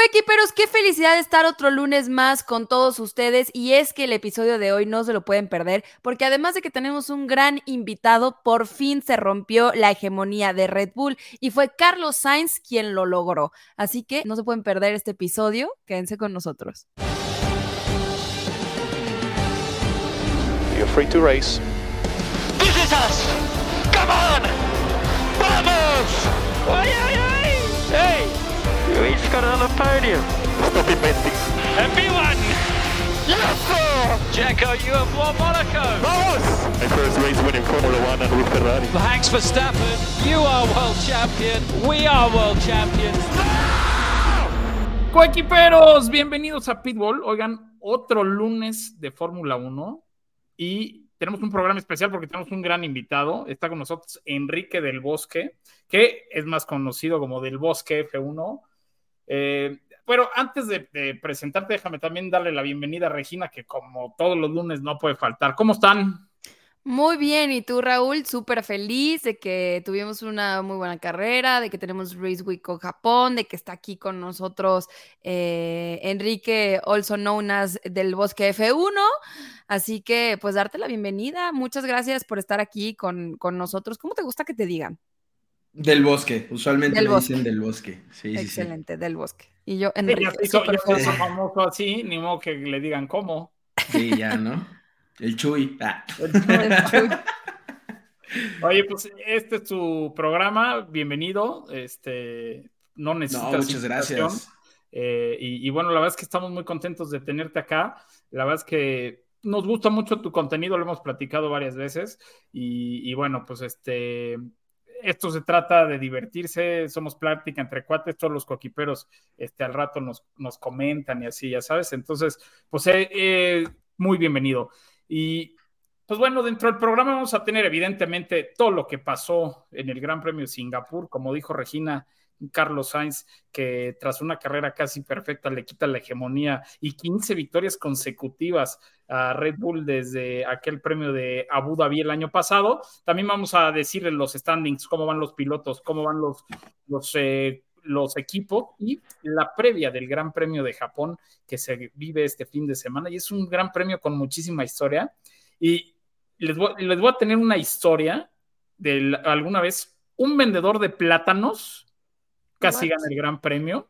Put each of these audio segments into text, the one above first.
Coequiperos, qué felicidad estar otro lunes más con todos ustedes y es que el episodio de hoy no se lo pueden perder porque además de que tenemos un gran invitado, por fin se rompió la hegemonía de Red Bull y fue Carlos Sainz quien lo logró. Así que no se pueden perder este episodio, quédense con nosotros. You're free to race. This is us. Come on. Vamos. Ay, ay, ay. Hey. Luis got podium. Stop inventing. Everyone. Yes. Jacko, you have won Monaco. Vamos! My first race winning Formula One and with Ferrari. Max Verstappen, you are world champion. We are world champions. Coequiperos, bienvenidos a Pitbull. Oigan, otro lunes de Fórmula 1 y tenemos un programa especial porque tenemos un gran invitado. Está con nosotros Enrique del Bosque, que es más conocido como del Bosque F1. Eh, pero antes de, presentarte, déjame también darle la bienvenida a Regina, que como todos los lunes no puede faltar. ¿Cómo están? Muy bien, y tú Raúl, súper feliz de que tuvimos una muy buena carrera, de que tenemos Race Week con Japón, de que está aquí con nosotros eh, Enrique, also known as del Bosque F1. Así que pues darte la bienvenida. Muchas gracias por estar aquí con, con nosotros. ¿Cómo te gusta que te digan? Del bosque, usualmente Del me bosque. dicen del bosque. Sí, sí, sí. Excelente, del Bosque. Y yo, Enrique, famoso así, ni modo que le digan cómo. Sí, ya, ¿no? El Chuy. Ah. Oye, pues este es tu programa, bienvenido. Este, no necesitas No, muchas gracias. Eh, y, y bueno, la verdad es que estamos muy contentos de tenerte acá. La verdad es que nos gusta mucho tu contenido, lo hemos platicado varias veces. Y, y bueno, pues este, esto se trata de divertirse, somos plática entre cuates, todos los coquiperos este, al rato nos, nos comentan y así, ya sabes. Entonces, pues eh, eh, muy bienvenido. Y pues bueno, dentro del programa vamos a tener evidentemente todo lo que pasó en el Gran Premio de Singapur, como dijo Regina, Carlos Sainz, que tras una carrera casi perfecta le quita la hegemonía y 15 victorias consecutivas a Red Bull desde aquel premio de Abu Dhabi el año pasado. También vamos a decirle los standings, cómo van los pilotos, cómo van los, los, eh, los equipos y la previa del Gran Premio de Japón que se vive este fin de semana. Y es un gran premio con muchísima historia. Y les voy, les voy a tener una historia de alguna vez un vendedor de plátanos casi gana el gran premio.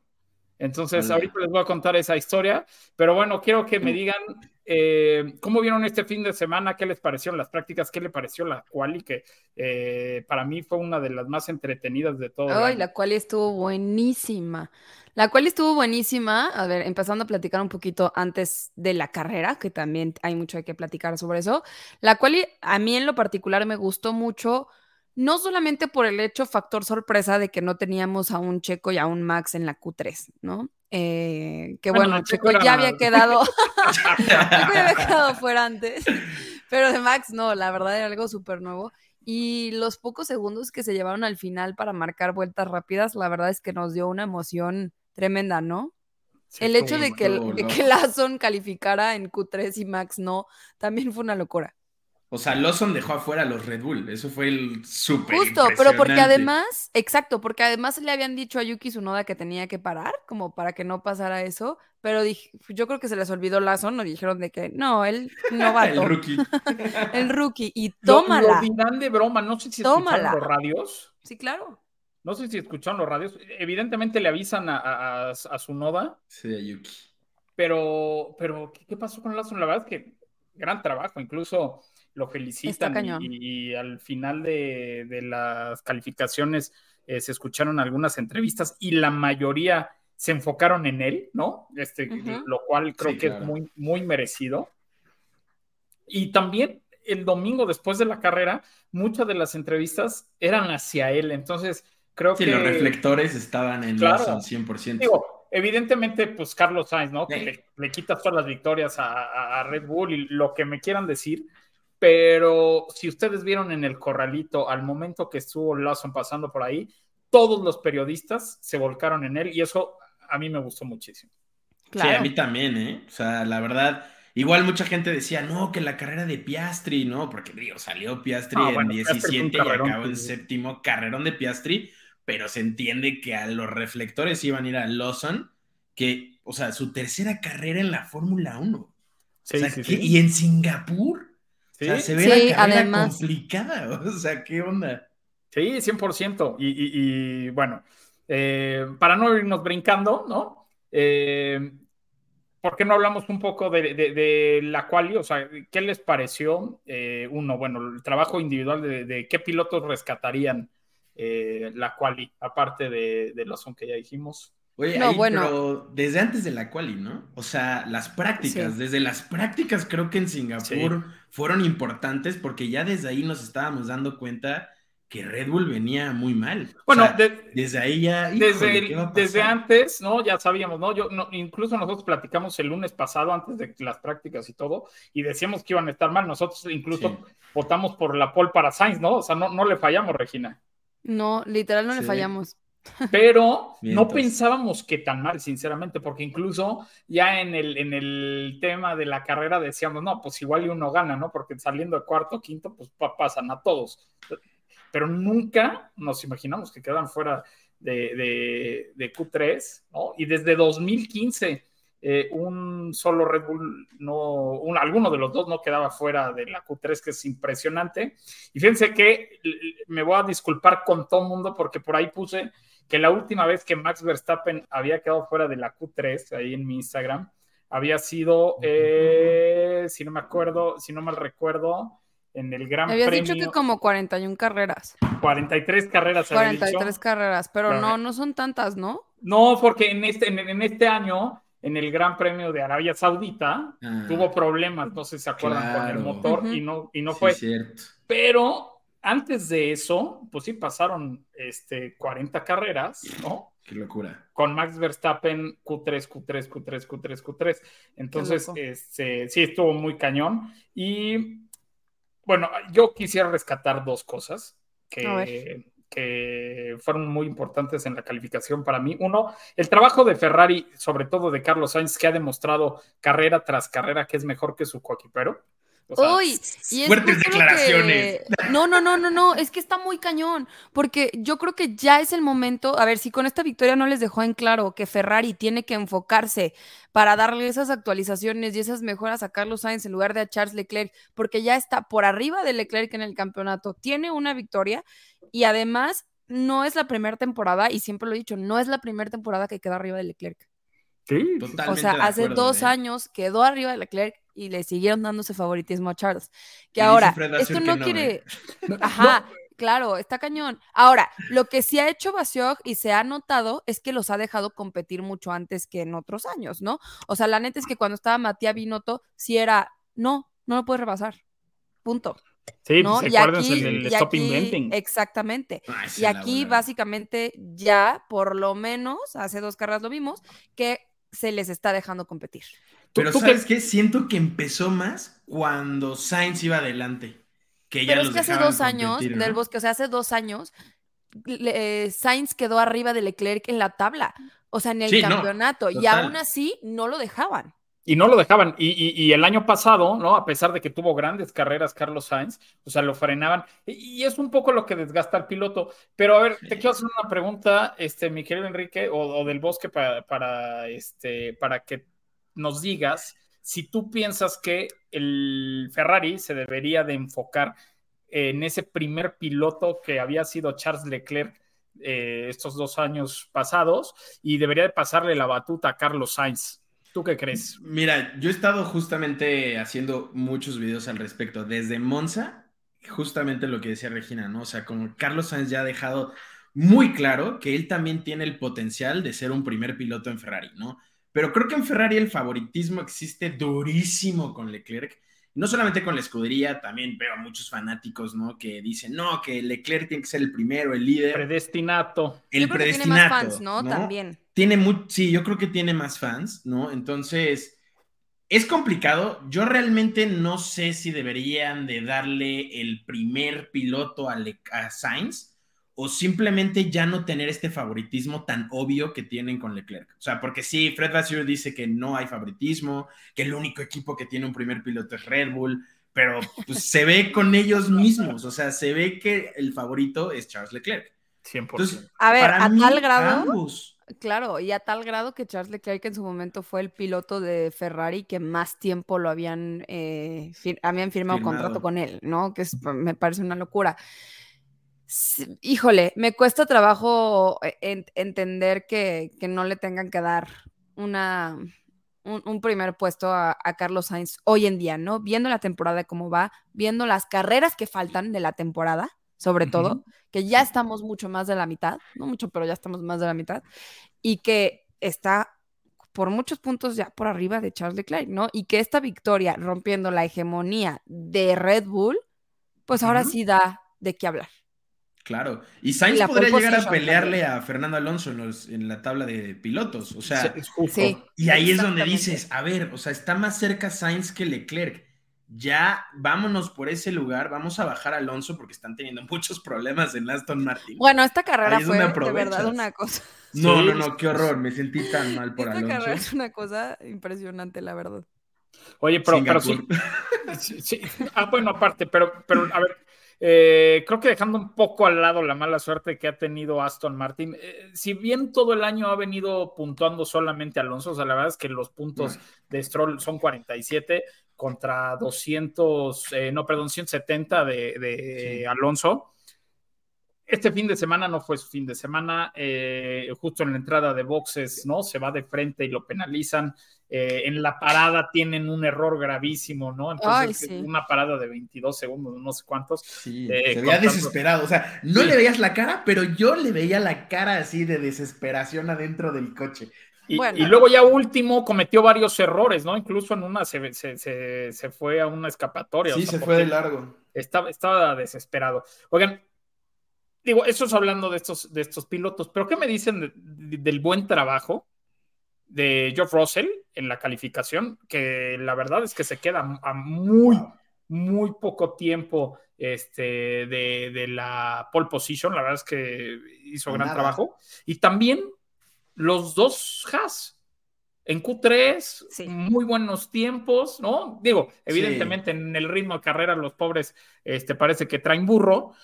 Entonces, Vale. ahorita les voy a contar esa historia, pero bueno, quiero que me digan eh, cómo vieron este fin de semana, qué les parecieron las prácticas, qué le pareció la quali, que eh, para mí fue una de las más entretenidas de todo. Ay, la cual estuvo buenísima. La cual estuvo buenísima. A ver, empezando a platicar un poquito antes de la carrera, que también hay mucho que platicar sobre eso. La cual a mí en lo particular me gustó mucho, no solamente por el hecho factor sorpresa de que no teníamos a un Checo y a un Max en la Q3, ¿no? Eh, que Bueno, bueno, Checo Checo ya había quedado, Checo había quedado fuera antes, pero de Max no, la verdad era algo súper nuevo. Y los pocos segundos que se llevaron al final para marcar vueltas rápidas, la verdad es que nos dio una emoción tremenda, ¿no? Sí, el hecho de que, de loco. que Lawson calificara en Q3 y Max no, también fue una locura. O sea, Lawson dejó afuera a los Red Bull. Eso fue el súper. Justo, pero porque además, exacto, porque además le habían dicho a Yuki Tsunoda que tenía que parar, como para que no pasara eso, pero dije, yo creo que se les olvidó Lawson, nos dijeron de que no, él novato, El rookie. el rookie, y Lo- tómala. Lo, dirán de broma, no sé si Tómala. escucharon los radios. Sí, claro. No sé si escucharon los radios. Evidentemente le avisan a, a, a- a su noda, Sí, a Yuki. pero, pero ¿qué, qué pasó con Lawson? La verdad es que gran trabajo, incluso lo felicitan y, y al final de, de las calificaciones eh, se escucharon algunas entrevistas y la mayoría se enfocaron en él, ¿no? Este, Ujú. Lo cual creo Sí, que claro. es muy, muy merecido. Y también el domingo después de la carrera, muchas de las entrevistas eran hacia él, entonces creo Sí, que... los reflectores estaban en Claro. Lawson 100%. Digo, evidentemente, pues Carlos Sainz, ¿no? Que le, le quitas todas las victorias a- a Red Bull y lo que me quieran decir, pero si ustedes vieron en el corralito al momento que estuvo Lawson pasando por ahí, todos los periodistas se volcaron en él y eso a mí me gustó muchísimo. Claro. Sí, a mí también, ¿eh? O sea, la verdad, igual mucha gente decía, no, que la carrera de Piastri, ¿no? Porque, digo, salió Piastri Ah, en bueno, Piastri fue un 17 y acabó en séptimo, carrerón de Piastri, pero se entiende que a los reflectores iban a ir a Lawson que, o sea, su tercera carrera en la Fórmula 1. Sí, O sea, sí, que- sí. Y en Singapur. Sí, O sea, se ve Sí, la carrera además. complicada. O sea, ¿qué onda? Sí, 100%. Y, y- y, bueno, eh, para no irnos brincando, ¿no? Eh, ¿Por qué no hablamos un poco de, de- de la quali? O sea, ¿qué les pareció? Eh, uno, bueno, el trabajo individual de, de qué pilotos rescatarían eh, la quali, aparte de, de los que ya dijimos. Oye, No, ahí, bueno. pero desde antes de la quali, ¿no? O sea, las prácticas, Sí. desde las prácticas creo que en Singapur fueron importantes porque ya desde ahí nos estábamos dando cuenta que Red Bull venía muy mal. O Bueno, sea, de- desde ahí ya, desde, antes, ¿no? Ya sabíamos, ¿no? Yo, no, Incluso nosotros platicamos el lunes pasado, antes de las prácticas y todo, y decíamos que iban a estar mal. Nosotros incluso Sí. votamos por la pole para Sainz, ¿no? O sea, no, no le fallamos, Regina. No, literal no le fallamos. Pero no pensábamos que tan mal, sinceramente, porque incluso ya en el, en el tema de la carrera decíamos, no, pues igual y uno gana, ¿no? Porque saliendo de cuarto, quinto, pues pa- pasan a todos. Pero nunca nos imaginamos que quedan fuera de, de- de Q3, ¿no? Y desde 2015, eh, un solo Red Bull, no, un- alguno de los dos no quedaba fuera de la Q3, que es impresionante. Y fíjense que me voy a disculpar con todo el mundo porque por ahí puse que la última vez que Max Verstappen había quedado fuera de la Q3, ahí en mi Instagram, había sido, eh, si no me acuerdo, si no mal recuerdo, en el Gran Habías Premio, dicho que como 41 carreras. 43 carreras. había dicho. 43 carreras, pero Pero- no, no son tantas, ¿no? No, porque en este, en, en este año, en el Gran Premio de Arabia Saudita, Ah, tuvo problemas, no sé si se acuerdan, con el motor y no, y no sí, fue. cierto. Pero antes de eso, pues sí pasaron este, 40 carreras, ¿no? Qué locura. Con Max Verstappen Q3, Q3, Q3, Q3, Q3. Entonces, este, sí estuvo muy cañón. Y bueno, yo quisiera rescatar dos cosas A que, ver. Que fueron muy importantes en la calificación para mí. Uno, el trabajo de Ferrari, sobre todo de Carlos Sainz, que ha demostrado carrera tras carrera que es mejor que su coequipero. O sea, Uy, y es fuertes declaraciones. que- No, no, no, no, no, es que está muy cañón, porque yo creo que ya es el momento, a ver, si con esta victoria no les dejó en claro que Ferrari tiene que enfocarse para darle esas actualizaciones y esas mejoras a Carlos Sainz en lugar de a Charles Leclerc, porque ya está por arriba de Leclerc en el campeonato, tiene una victoria y además no es la primera temporada, y siempre lo he dicho, no es la primera temporada que queda arriba de Leclerc. sí, Totalmente O sea, hace acuerdo, dos ¿eh? años quedó arriba de Leclerc y le siguieron dando ese favoritismo a Charles. Que Y ahora, esto no que no, quiere. ¿eh? Ajá, claro, está cañón. Ahora, lo que sí ha hecho Basiog y se ha notado es que los ha dejado competir mucho antes que en otros años, ¿no? O sea, la neta es que cuando estaba Matías Binotto, sí era, no, no lo puedes rebasar. Punto. sí, ¿No? pues, Y aquí, del y Stop aquí- Inventing. exactamente. Ay, Y aquí básicamente ya, por lo menos, hace dos carreras lo vimos, que se les está dejando competir. ¿Tú- Pero tú ¿sabes qué- qué? Siento que empezó más cuando Sainz iba adelante. Que ya Pero es los que hace dos años, del Bosque, o sea, hace dos años, le- eh, Sainz quedó arriba de Leclerc en la tabla, o sea, en el Sí, no, campeonato, y aún así no lo dejaban. Y no lo dejaban. Y, y- y el año pasado, ¿no? A pesar de que tuvo grandes carreras Carlos Sainz, o sea, lo frenaban. Y, y es un poco lo que desgasta al piloto. Pero a ver, te quiero hacer una pregunta, este, mi querido Enrique, o, o del bosque para, para, este, para que nos digas si tú piensas que el Ferrari se debería de enfocar en ese primer piloto que había sido Charles Leclerc eh, estos dos años pasados y debería de pasarle la batuta a Carlos Sainz. ¿Tú qué crees? Mira, yo he estado justamente haciendo muchos videos al respecto. Desde Monza, justamente lo que decía Regina, ¿no? O sea, como Carlos Sainz ya ha dejado muy claro que él también tiene el potencial de ser un primer piloto en Ferrari, ¿no? Pero creo que en Ferrari el favoritismo existe durísimo con Leclerc. No solamente con la escudería, también veo a muchos fanáticos, ¿no? Que dicen, no, que Leclerc tiene que ser el primero, el líder, Predestinato. el Yo creo que tiene predestinato. más fans, ¿no? También. Tiene sí, yo creo que tiene más fans, ¿no? Entonces, es complicado. Yo realmente no sé si deberían de darle el primer piloto a, Le- a Sainz o simplemente ya no tener este favoritismo tan obvio que tienen con Leclerc. O sea, porque sí, Fred Vasseur dice que no hay favoritismo, que el único equipo que tiene un primer piloto es Red Bull, pero pues, se ve con ellos mismos. O sea, se ve que el favorito es Charles Leclerc. 100%. Entonces, A ver, para a mí, tal grado, ambos. Claro, y a tal grado que Charles Leclerc en su momento fue el piloto de Ferrari que más tiempo lo habían, eh, fir- habían firmado, Firmado. contrato con él, ¿no? Que es- me parece una locura. Sí, híjole, me cuesta trabajo en- entender que, que no le tengan que dar una, un, un primer puesto a, a Carlos Sainz hoy en día, ¿no? Viendo la temporada cómo va, viendo las carreras que faltan de la temporada, sobre todo, que ya estamos mucho más de la mitad, no mucho, pero ya estamos más de la mitad, y que está por muchos puntos ya por arriba de Charles Leclerc, ¿no? Y que esta victoria rompiendo la hegemonía de Red Bull, pues ahora sí da de qué hablar. Claro. Y Sainz la podría llegar a pelearle a Fernando Alonso en, los- en la tabla de pilotos. O sea, Sí, y ahí es donde dices, a ver, o sea, está más cerca Sainz que Leclerc. Ya vámonos por ese lugar, vamos a bajar a Alonso porque están teniendo muchos problemas en Aston Martin. Bueno, esta carrera es fue de verdad una cosa. no, sí, no, no, qué horror, me sentí tan mal por Esta carrera Alonso. es una cosa impresionante, la verdad. Oye, pero, pero sí, sí. Ah, bueno, aparte, pero, pero a ver, eh, creo que dejando un poco al lado la mala suerte que ha tenido Aston Martin, eh, si bien todo el año ha venido puntuando solamente Alonso, o sea, la verdad es que los puntos de Stroll son 47 contra 200, eh, no, perdón, 170 de, de Sí. Alonso. Este fin de semana no fue su fin de semana, justo en la entrada de boxes, ¿no? Se va de frente y lo penalizan. Eh, en la parada tienen un error gravísimo, ¿no? Entonces, Ay, sí. una parada de 22 segundos, no sé cuántos. Sí, Eh, se veía contando- desesperado. O sea, no Sí. le veías la cara, pero yo le veía la cara así de desesperación adentro del coche. Y, Bueno. y luego ya último cometió varios errores, ¿no? Incluso en una se, se, se, se fue a una escapatoria. o Sí, sea, se fue de largo. Estaba, estaba desesperado. Oigan, digo, eso es hablando de estos, de estos pilotos, pero ¿qué me dicen de- de- del buen trabajo de Geoff Russell en la calificación? Que la verdad es que se queda a muy, muy poco tiempo este, de, de la pole position. La verdad es que hizo A gran nada. trabajo. Y también los dos Haas. En Q3, Sí. muy buenos tiempos, ¿no? Digo, Sí. evidentemente en el ritmo de carrera los pobres este, parece que traen burro,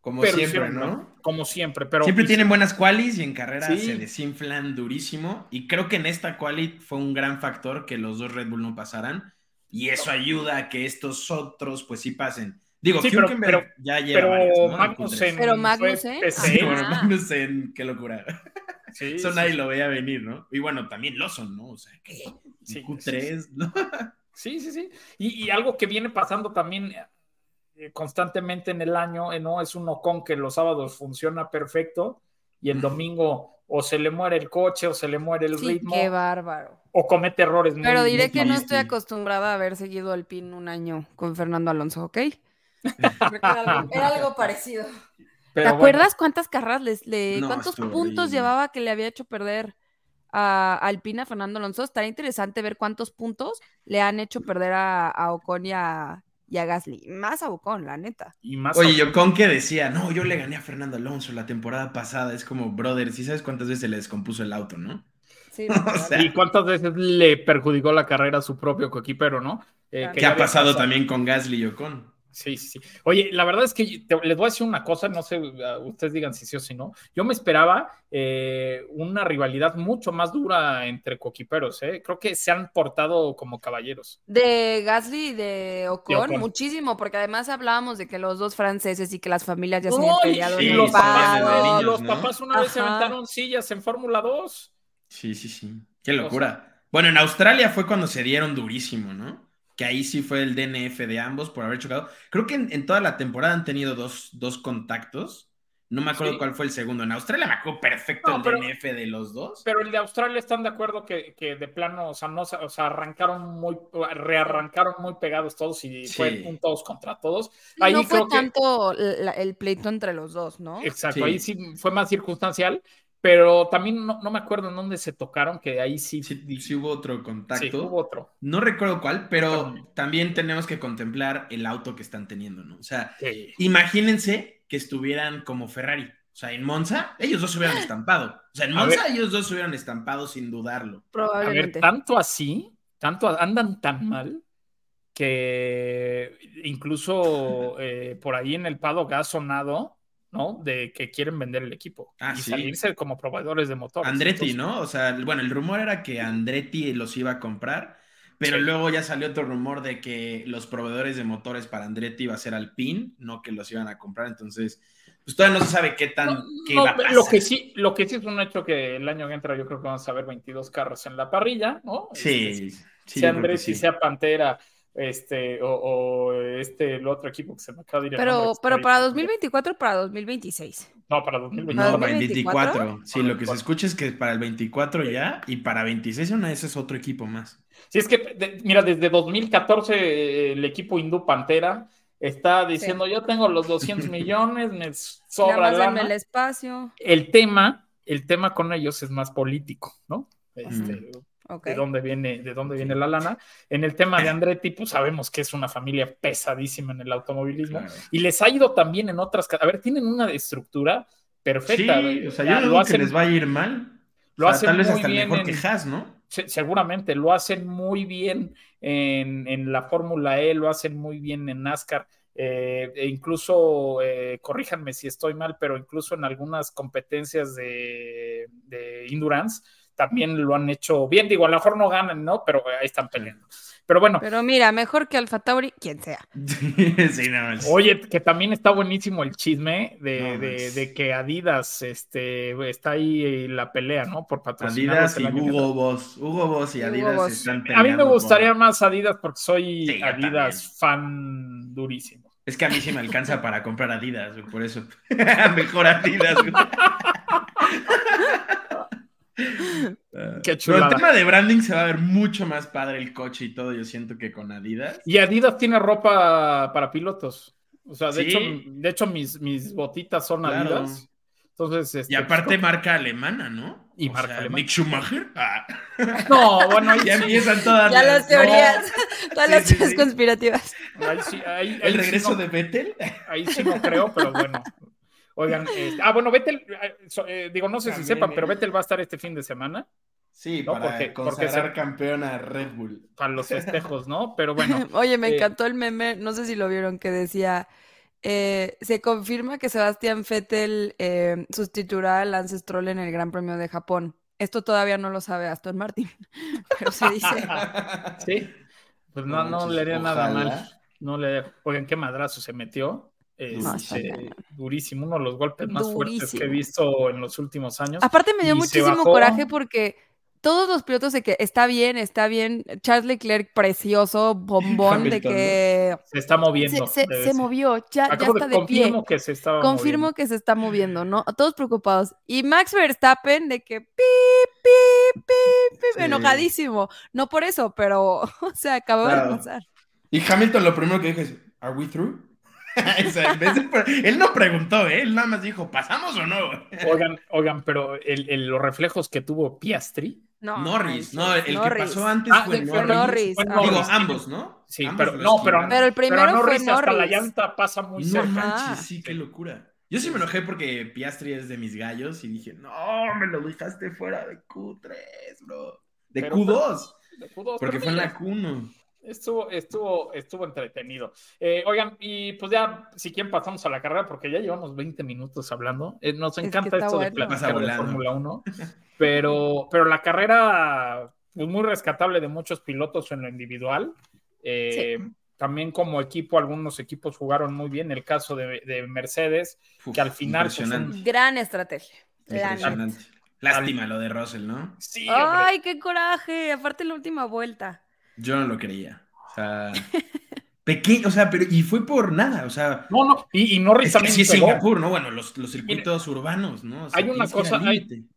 Como pero siempre, hicieron, ¿no? Como siempre, pero Siempre tienen buenas qualis y en carrera Sí. se desinflan durísimo. Y creo que en esta quali fue un gran factor que los dos Red Bull no pasaran. Y eso ayuda a que estos otros, pues sí pasen. Digo, Sí, pero- pero- ya lleva pero varias, ¿no? En Magnussen- Q3. Pero Magnussen, PC. Sí, bueno, Magnussen, qué locura. sí, Eso sí, nadie lo veía venir, ¿no? Y bueno, también Lawson, ¿no? O sea, que Sí, Q3, ¿no? Sí, sí, sí. Y, y algo que viene pasando también eh, constantemente en el año, eh, ¿no? Es un Ocon que los sábados funciona perfecto y el domingo o se le muere el coche o se le muere el Sí, ritmo qué bárbaro. o comete errores muy Pero diré muy que no estoy acostumbrada a haber seguido al PIN un año con Fernando Alonso, ¿ok? Era algo, era algo parecido. ¿Te acuerdas cuántas carreras les, le, No, cuántos puntos llevaba que le había hecho perder a Alpina Fernando Alonso? Estaría interesante ver cuántos puntos le han hecho perder a, a Ocon y a, y a Gasly. Más a Ocon, la neta. Y más Oye, yo con que decía, no, yo le gané a Fernando Alonso la temporada pasada. Es como, brother, sí sabes cuántas veces se le descompuso el auto, ¿no? Sí, O sea, ¿Y cuántas veces le perjudicó la carrera a su propio coequipero, no? Eh, que ¿Qué ya ha había pasado también con Gasly y Ocon? Sí, sí, sí. Oye, la verdad es que te- les voy a decir una cosa, no sé, uh, ustedes digan si sí o si no. Yo me esperaba eh, una rivalidad mucho más dura entre coquiperos, ¿eh? Creo que se han portado como caballeros. De Gasly y de Ocon, De Ocon. muchísimo, porque además hablábamos de que los dos franceses y que las familias ya se habían peleado sí, en los papás, desde pasado. niños, los ¿no? papás una vez se aventaron sillas en Fórmula 2. Sí, sí, sí. Qué locura. Bueno, en Australia fue cuando se dieron durísimo, ¿no? Que ahí sí fue el DNF de ambos por haber chocado. Creo que en, en toda la temporada han tenido dos, dos contactos. No me acuerdo Sí. cuál fue el segundo. En Australia me acuerdo perfecto No, el pero- DNF de los dos. Pero el de Australia están de acuerdo que, que de plano, o sea, no, o sea, arrancaron muy, rearrancaron muy pegados todos y Sí. fue un todos contra todos. Ahí no fue creo que- tanto la- el pleito entre los dos, ¿no? Exacto, Sí. ahí sí fue más circunstancial, pero también no, no me acuerdo en dónde se tocaron, que ahí sí, Sí, sí, sí hubo otro contacto. hubo otro. No recuerdo cuál, pero también tenemos que contemplar el auto que están teniendo, ¿no? O sea, Sí. imagínense que estuvieran como Ferrari. O sea, en Monza, ellos dos se hubieran estampado. O sea, en Monza, ellos dos se hubieran estampado sin dudarlo. A ver, Probablemente. tanto así, tanto andan tan mal que incluso eh, por ahí en el paddock ha sonado ¿no? De que quieren vender el equipo Ah, y sí. salirse como proveedores de motores. Andretti, Entonces, ¿no? O sea, bueno, el rumor era que Andretti los iba a comprar, pero Sí. luego ya salió otro rumor de que los proveedores de motores para Andretti iba a ser Alpine, no que los iban a comprar. Entonces, pues todavía no se sabe qué tan. No, qué no, va a pasar. lo que sí, lo que sí es un hecho que el año que entra yo creo que vamos a ver 22 carros en la parrilla, ¿no? Sí, Este, sí, sea Andretti, sí. sea Pantera, este, o, o este, el otro equipo que se me acaba de ir Pero, pero para ahí. 2024 o para 2026. No, para No, 2024. para el 2024. 24. Sí, lo que se escucha es que para el 24 ya y para 26 una vez es otro equipo más. Sí, es que, de- mira, desde 2014 eh, el equipo hindú Pantera está diciendo, yo tengo los 200 millones, me sobra lana. el espacio. El tema, el tema con ellos es más político, ¿no? Este, De dónde viene, de dónde viene la lana. En el tema de Andretti, pues sabemos que es una familia pesadísima en el automovilismo Claro. y les ha ido también en otras. A ver, tienen una estructura perfecta. Sí, o sea, Ya yo lo digo que les va a ir mal. lo O sea, hacen tal vez muy hasta bien mejor que en- Haas, ¿no? se- seguramente lo hacen muy bien en, en la Fórmula E, lo hacen muy bien en NASCAR. eh, e incluso, eh, corríjanme si estoy mal, pero incluso en algunas competencias de, de endurance también lo han hecho bien. Digo, a lo mejor no ganan, ¿no? Pero ahí están peleando. Pero bueno, Pero mira, mejor que Alfa Tauri, quien sea. sí, no, es- Oye, que también está buenísimo el chisme de, No, de- de que Adidas este, está ahí la pelea, ¿no? Por patrocinarlos Adidas y Hugo. Boss. Hugo Boss y Adidas Boss. están A mí me peleando gustaría por- más Adidas porque soy Sí, Adidas fan durísimo. Es que a mí sí me alcanza para comprar Adidas, güey, por eso. Mejor Adidas. güey. Qué Pero el tema de branding se va a ver mucho más padre el coche y todo, yo siento que con Adidas. Y Adidas tiene ropa para pilotos. O sea, de Sí. hecho, de hecho mis, mis botitas son Claro. Adidas. Entonces, este, Y aparte pues, marca alemana, ¿no? Y O marca sea, alemana. Mick Schumacher. Ah, no, bueno, ahí ya sí, empiezan todas Ya las teorías, todas Sí, las teorías sí. conspirativas. ahí sí, ahí- ahí El sí regreso no- de Vettel. Ahí sí no creo, pero bueno. Oigan, este, ah, bueno, Vettel, eh, eh, digo, no sé si sepan, pero Vettel va a estar este fin de semana Sí, No, para porque- porque consagrar se- campeón a Red Bull. para los festejos, ¿no? Pero bueno, Oye, me eh, encantó el meme, no sé si lo vieron, que decía, eh, se confirma que Sebastián Vettel eh, sustituirá a Lance Stroll en el Gran Premio de Japón. Esto todavía no lo sabe Aston Martin, pero se dice. sí, pues no, no manches, le haría nada mal. No le, oigan, qué madrazo se metió. No, está Este, durísimo, uno de los golpes más fuertes que he Durísimo. visto en los últimos años. Aparte me dio muchísimo coraje porque todos los pilotos de que está bien, está bien, Charles Leclerc precioso, bombón, de Hamilton, que Se está moviendo. se, se- se movió, ya, ya está de de pie. confirmo que se estaba Confirmo moviendo. que se está moviendo, ¿no? Todos preocupados. Y Max Verstappen de que pi, pi, pi, pi, Sí. enojadísimo. No por eso, pero, o sea, acabó Claro. de pasar. Y Hamilton lo primero que dijo es, ¿Are we through? O sea, en vez de pre- él no preguntó, ¿eh? él nada más dijo, ¿pasamos o no? Oigan, oigan, pero el- el- los reflejos que tuvo Piastri. No, Norris, no, el que Norris. pasó antes Ah, fue Norris. fue Norris, Fue ah. Digo, Norris. ambos, ¿no? Sí, Ambos pero no, pero. Pero el primero pero Norris fue hasta la Norris. llanta pasa muy No cerca. manches, sí, qué locura. Yo sí me enojé porque Piastri es de mis gallos y dije, no, me lo dejaste fuera de Q3, bro. De Pero- Q2, De Q2, porque pero fue en la Q1. Estuvo, estuvo, estuvo entretenido. Eh, oigan, y pues ya, si quieren, pasamos a la carrera, porque ya llevamos 20 minutos hablando. Eh, nos encanta esto de bueno. platicar Pasa de. Fórmula 1, pero, pero la carrera, pues muy rescatable de muchos pilotos en lo individual. Eh, También como equipo, algunos equipos jugaron muy bien. El caso de, de Mercedes, Uf, que al final, pues, Impresionante. Gran estrategia. impresionante. Lástima lo de Russell, ¿no? sí, hombre, Ay, qué coraje. Aparte la última vuelta. Yo no lo creía. O sea, pequeño, o sea, pero y fue por nada, o sea, no, no, y, y Norris es que también sí es. Singapur, ¿no? Bueno, los, los circuitos urbanos, ¿no? O sea, hay una cosa,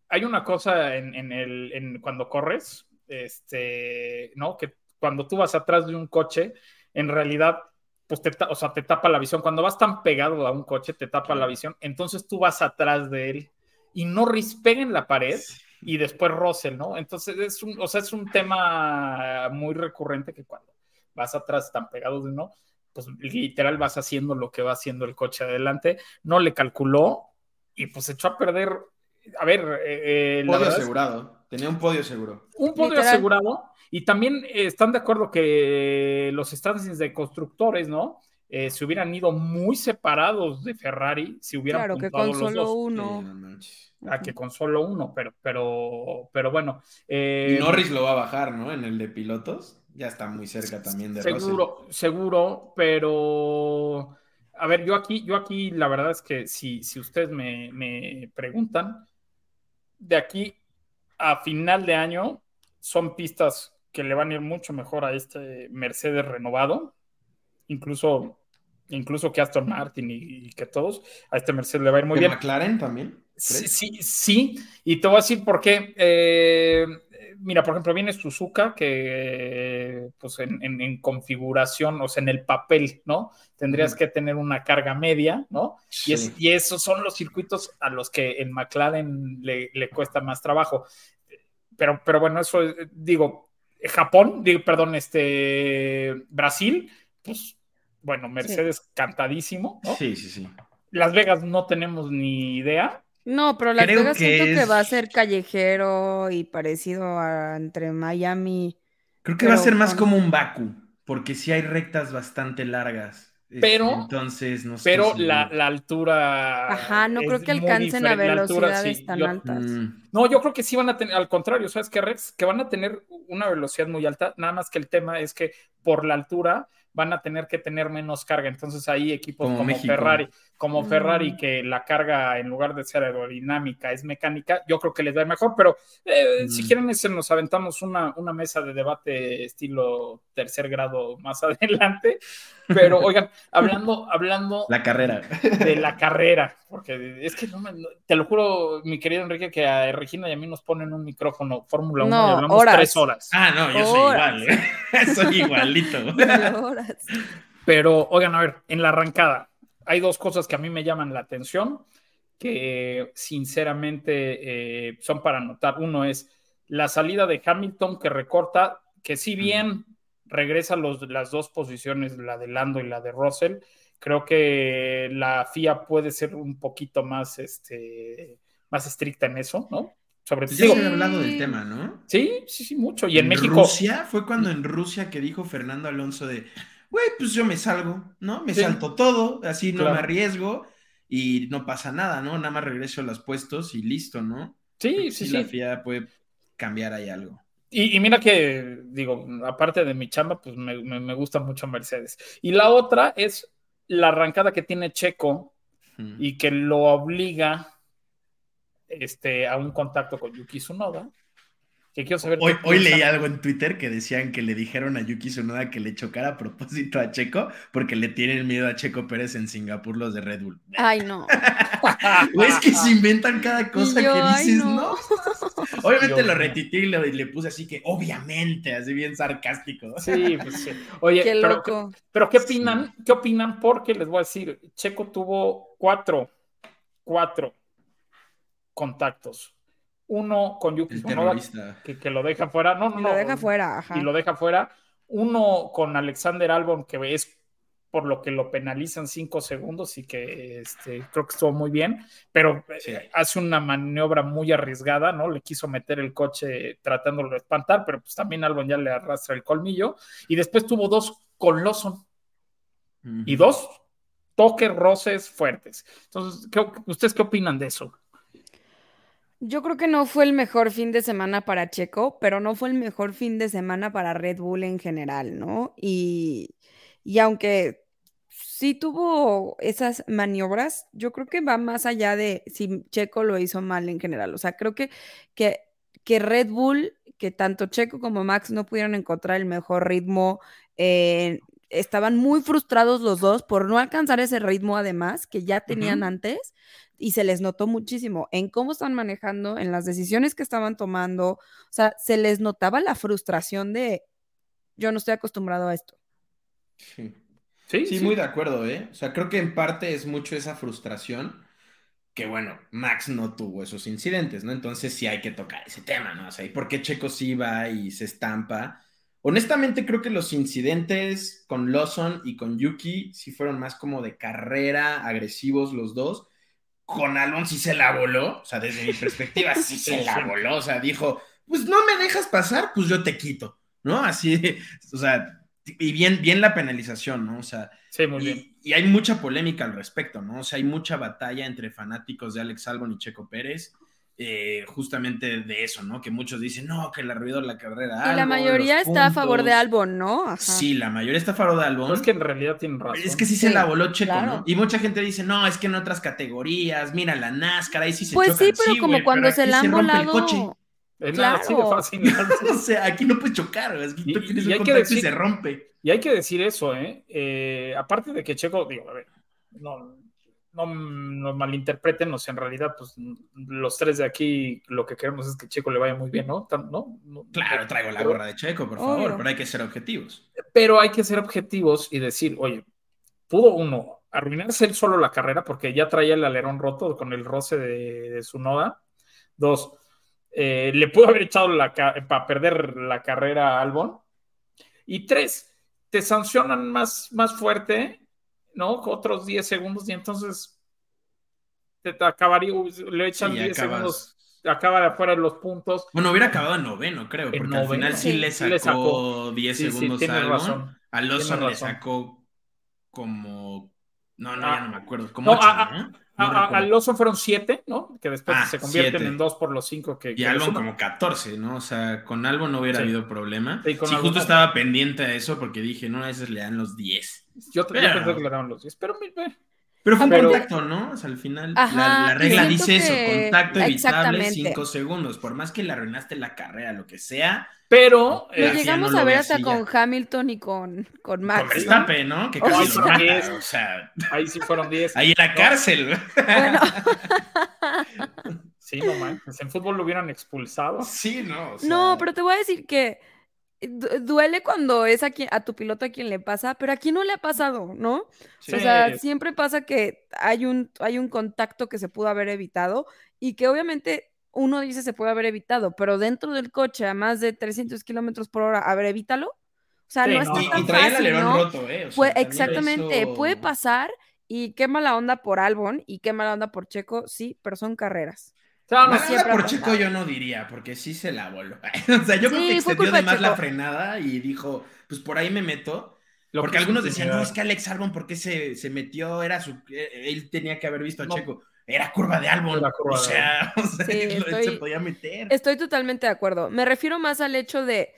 hay- una cosa en, en el, en cuando corres, este, ¿no? Que cuando tú vas atrás de un coche, en realidad, pues te, o sea, te tapa la visión. Cuando vas tan pegado a un coche, te tapa la visión. Entonces tú vas atrás de él y Norris pega en la pared y después Russell, ¿no? Entonces es un, o sea, es un tema muy recurrente que cuando vas atrás tan pegado de uno, pues literal vas haciendo lo que va haciendo el coche adelante. No le calculó y pues echó a perder. A ver, eh, eh, la Podio es- asegurado. Tenía un podio seguro. un podio Literal. asegurado. Y también eh, están de acuerdo que los standings de constructores, ¿no? eh, se hubieran ido muy separados de Ferrari si hubieran Claro, que con los solo dos. uno. Sí, no. A que con solo uno, pero, pero, pero bueno. eh, Y Norris lo va a bajar, ¿no? En el de pilotos. Ya está muy cerca también de Russell. Seguro, seguro, pero a ver, yo aquí, yo aquí la verdad es que si, si ustedes me, me preguntan, de aquí a final de año son pistas que le van a ir mucho mejor a este Mercedes renovado, incluso, incluso que Aston Martin y, y que todos, a este Mercedes le va a ir muy ¿Que bien. McLaren también? Sí, sí, sí, y te voy a decir por qué. Eh, mira, por ejemplo, viene Suzuka, que pues en, en- en configuración, o sea, en el papel, ¿no? Tendrías que tener una carga media, ¿no? Y, es- y esos son los circuitos a los que en McLaren le, le cuesta más trabajo. Pero, pero bueno, eso eh, digo, Japón, digo, perdón, este Brasil, pues bueno, Mercedes cantadísimo, ¿no? Sí, sí, sí. Las Vegas no tenemos ni idea. No, pero Las Creo Vegas que siento que es- va a ser callejero y parecido a entre Miami. Creo que va a ser más con- como un Baku, porque sí hay rectas bastante largas. Pero- entonces no Pero la, la altura. Ajá, no creo que alcancen a. La altura, velocidades sí, tan yo- altas. Mm, No, yo creo que sí van a tener, al contrario, ¿sabes qué, Rex? Que van a tener una velocidad muy alta, nada más que el tema es que por la altura van a tener que tener menos carga. Entonces ahí equipos Como. Ferrari, como Mm. Ferrari, que la carga en lugar de ser aerodinámica es mecánica, yo creo que les va a ir mejor, pero eh, Mm. si quieren ese nos aventamos una, una mesa de debate estilo tercer grado más adelante. Pero oigan, hablando, hablando la carrera. de la carrera, porque es que no me- te lo juro, mi querido Enrique, que a Regina y a mí nos ponen un micrófono Fórmula 1 No, y hablamos horas. tres horas. Ah, no, yo soy igual. ¿eh? soy igualito. Horas. Pero, oigan, a ver, en la arrancada hay dos cosas que a mí me llaman la atención, que sinceramente eh, son para notar. Uno es la salida de Hamilton que recorta, que si bien regresa los, las dos posiciones, la de Lando y la de Russell, creo que la FIA puede ser un poquito más, este, más estricta en eso, ¿no? Sobre Ya digo, se ha hablado del tema, ¿no? sí, sí, sí, mucho. Y en, México, Rusia fue cuando en Rusia que dijo Fernando Alonso de, güey, pues yo me salgo, ¿no? Me Sí. salto todo, así no me arriesgo y no pasa nada, ¿no? Nada más regreso a los puestos y listo, ¿no? sí, sí, sí. la FIA puede cambiar ahí algo. Y, y mira que, digo, aparte de mi chamba, pues me, me- me gusta mucho Mercedes. Y la otra es la arrancada que tiene Checo y que lo obliga este, a un contacto con Yuki Tsunoda. Que quiero saber. Hoy, leí algo en Twitter que decían que le dijeron a Yuki Tsunoda que le chocara a propósito a Checo porque le tienen miedo a Checo Pérez en Singapur los de Red Bull. Ay, no. Es que se inventan cada cosa yo, que ay, dices, no. ¿no? Obviamente lo retité y le, puse así que, obviamente, así bien sarcástico. Sí, pues sí. Oye, Qué pero, loco. pero ¿qué opinan? ¿Qué opinan? Porque les voy a decir, Checo tuvo cuatro, cuatro contactos. Uno con Yuki Tsunoda, que, que lo deja fuera. No, no, Y no. lo deja fuera, ajá. y lo deja fuera. Uno con Alexander Albon, que es por lo que lo penalizan cinco segundos y que este, creo que estuvo muy bien, pero eh, Sí. hace una maniobra muy arriesgada, ¿no? Le quiso meter el coche tratándolo de espantar, pero pues también Albon ya le arrastra el colmillo. Y después tuvo dos con Lawson y Ujú. dos toques roces fuertes. Entonces, ¿qué- ¿ustedes qué opinan de eso? Yo creo que no fue el mejor fin de semana para Checo, pero no fue el mejor fin de semana para Red Bull en general, ¿no? Y, y aunque sí tuvo esas maniobras, yo creo que va más allá de si Checo lo hizo mal en general. O sea, creo que, que, que Red Bull, que tanto Checo como Max no pudieron encontrar el mejor ritmo, eh, estaban muy frustrados los dos por no alcanzar ese ritmo además que ya tenían antes y se les notó muchísimo en cómo están manejando, en las decisiones que estaban tomando, o sea, se les notaba la frustración de yo no estoy acostumbrado a esto. Sí. Sí, Sí, muy de acuerdo, ¿eh? O sea, creo que en parte es mucho esa frustración que, bueno, Max no tuvo esos incidentes, ¿no? Entonces sí hay que tocar ese tema, ¿no? O sea, ¿y por qué Checo sí va y se estampa? Honestamente, creo que los incidentes con Lawson y con Yuki sí fueron más como de carrera, agresivos los dos. Con Alon sí se la voló, o sea, desde mi perspectiva sí se la voló, o sea, dijo, pues no me dejas pasar, pues yo te quito, ¿no? Así, o sea, y bien, bien la penalización, ¿no? O sea, Sí, muy bien. y hay mucha polémica al respecto, ¿no? O sea, hay mucha batalla entre fanáticos de Alex Albon y Checo Pérez, eh, justamente de eso, ¿no? Que muchos dicen, no, que le arruinó la carrera. Y la mayoría está a favor de puntos". Albon, ¿no? Ajá. Sí, la mayoría está a favor de Albon. Es que en realidad tienen razón. Es que sí, Sí, se la voló Checo, claro. ¿no? Y mucha gente dice, no, es que en otras categorías, mira la NASCAR, ahí sí se Pues chocan. sí, pero como cuando pero se la han rompe el volado. coche. Es nada así de claro. fácil. o sea, aquí no puedes chocar, es que Y- tú tienes y un hay que contacto y decir- se rompe. Y hay que decir eso, ¿eh? Eh, aparte de que Checo, digo, a ver, no, no nos malinterpreten, o sea, en realidad, pues los tres de aquí lo que queremos es que Checo le vaya muy bien, ¿no? Tan- ¿no? No- Claro, traigo la gorra de Checo, por favor, Obvio. pero hay que ser objetivos. Pero hay que ser objetivos y decir, oye, pudo uno arruinarse él solo la carrera porque ya traía el alerón roto con el roce de, de su noda. Dos, eh, le pudo haber echado la para perder la carrera a Albon. Y tres, te sancionan más, más fuerte, ¿no? Otros 10 segundos y entonces te, te acabaría, le echan Sí, 10 acabas- segundos, acaba de afuera los puntos. Bueno, hubiera acabado en noveno, creo, porque al final sí, Sí. le sacó, sacó. 10 Sí, sí, segundos a Albon. razón. A Lawson Tienes le sacó como... No, no, Ah. ya no me acuerdo. Como No, 8, a- ¿no? A, a- Lawson fueron 7, ¿no? Que después Ah, se convierten siete. en 2 por los 5 que, Y que Albon como 14, ¿no? O sea, con Albon no hubiera Sí. habido problema. Sí, con Sí, Albon justo estaba pendiente de eso porque dije, no, a veces le dan los 10. Yo, yo Pero- pensé que le daban los 10, pero eh, Pero fue un Pero- contacto, ¿no? O sea, al final Ajá, la, regla dice eso, contacto evitable. 5 segundos. Por más que le arruinaste la carrera, lo que sea, pero Eh, Lo ya llegamos no lo a ver ve hasta con. Hamilton y con, con con Max. ¿no? Verstappen, ¿no? Que Ay, casi lo mata, 10. o sea, ahí sí fueron 10. ahí en la cárcel. Bueno, Sí, no manches. En fútbol lo hubieran expulsado. Sí, no. o sea, no, pero te voy a decir que duele cuando es a, quien, a tu piloto a quien le pasa, pero aquí no le ha pasado, ¿no? Sí. O sea, siempre pasa que hay un, hay un contacto que se pudo haber evitado y que obviamente uno dice se puede haber evitado, pero dentro del coche a más de 300 kilómetros por hora, a ver, evítalo. O sea, Sí, no no, está Y, tan y el fácil, alerón ¿no? roto, ¿eh? O sea, exactamente, eso- puede pasar y qué mala onda por Albon y qué mala onda por Checo, sí, pero son carreras. No, por Checo yo no diría, porque sí se la voló. o sea, yo creo Sí, que fue extendió de más la frenada y dijo, pues por ahí me meto. lo Porque que algunos decían, no, es que Alex Albon, ¿por qué se, se metió? Era su, eh, él tenía que haber visto a No. Checo. Era curva de Albon. Era curva o de sea, o sea, Sí, estoy- se podía meter. Estoy totalmente de acuerdo. Me refiero más al hecho de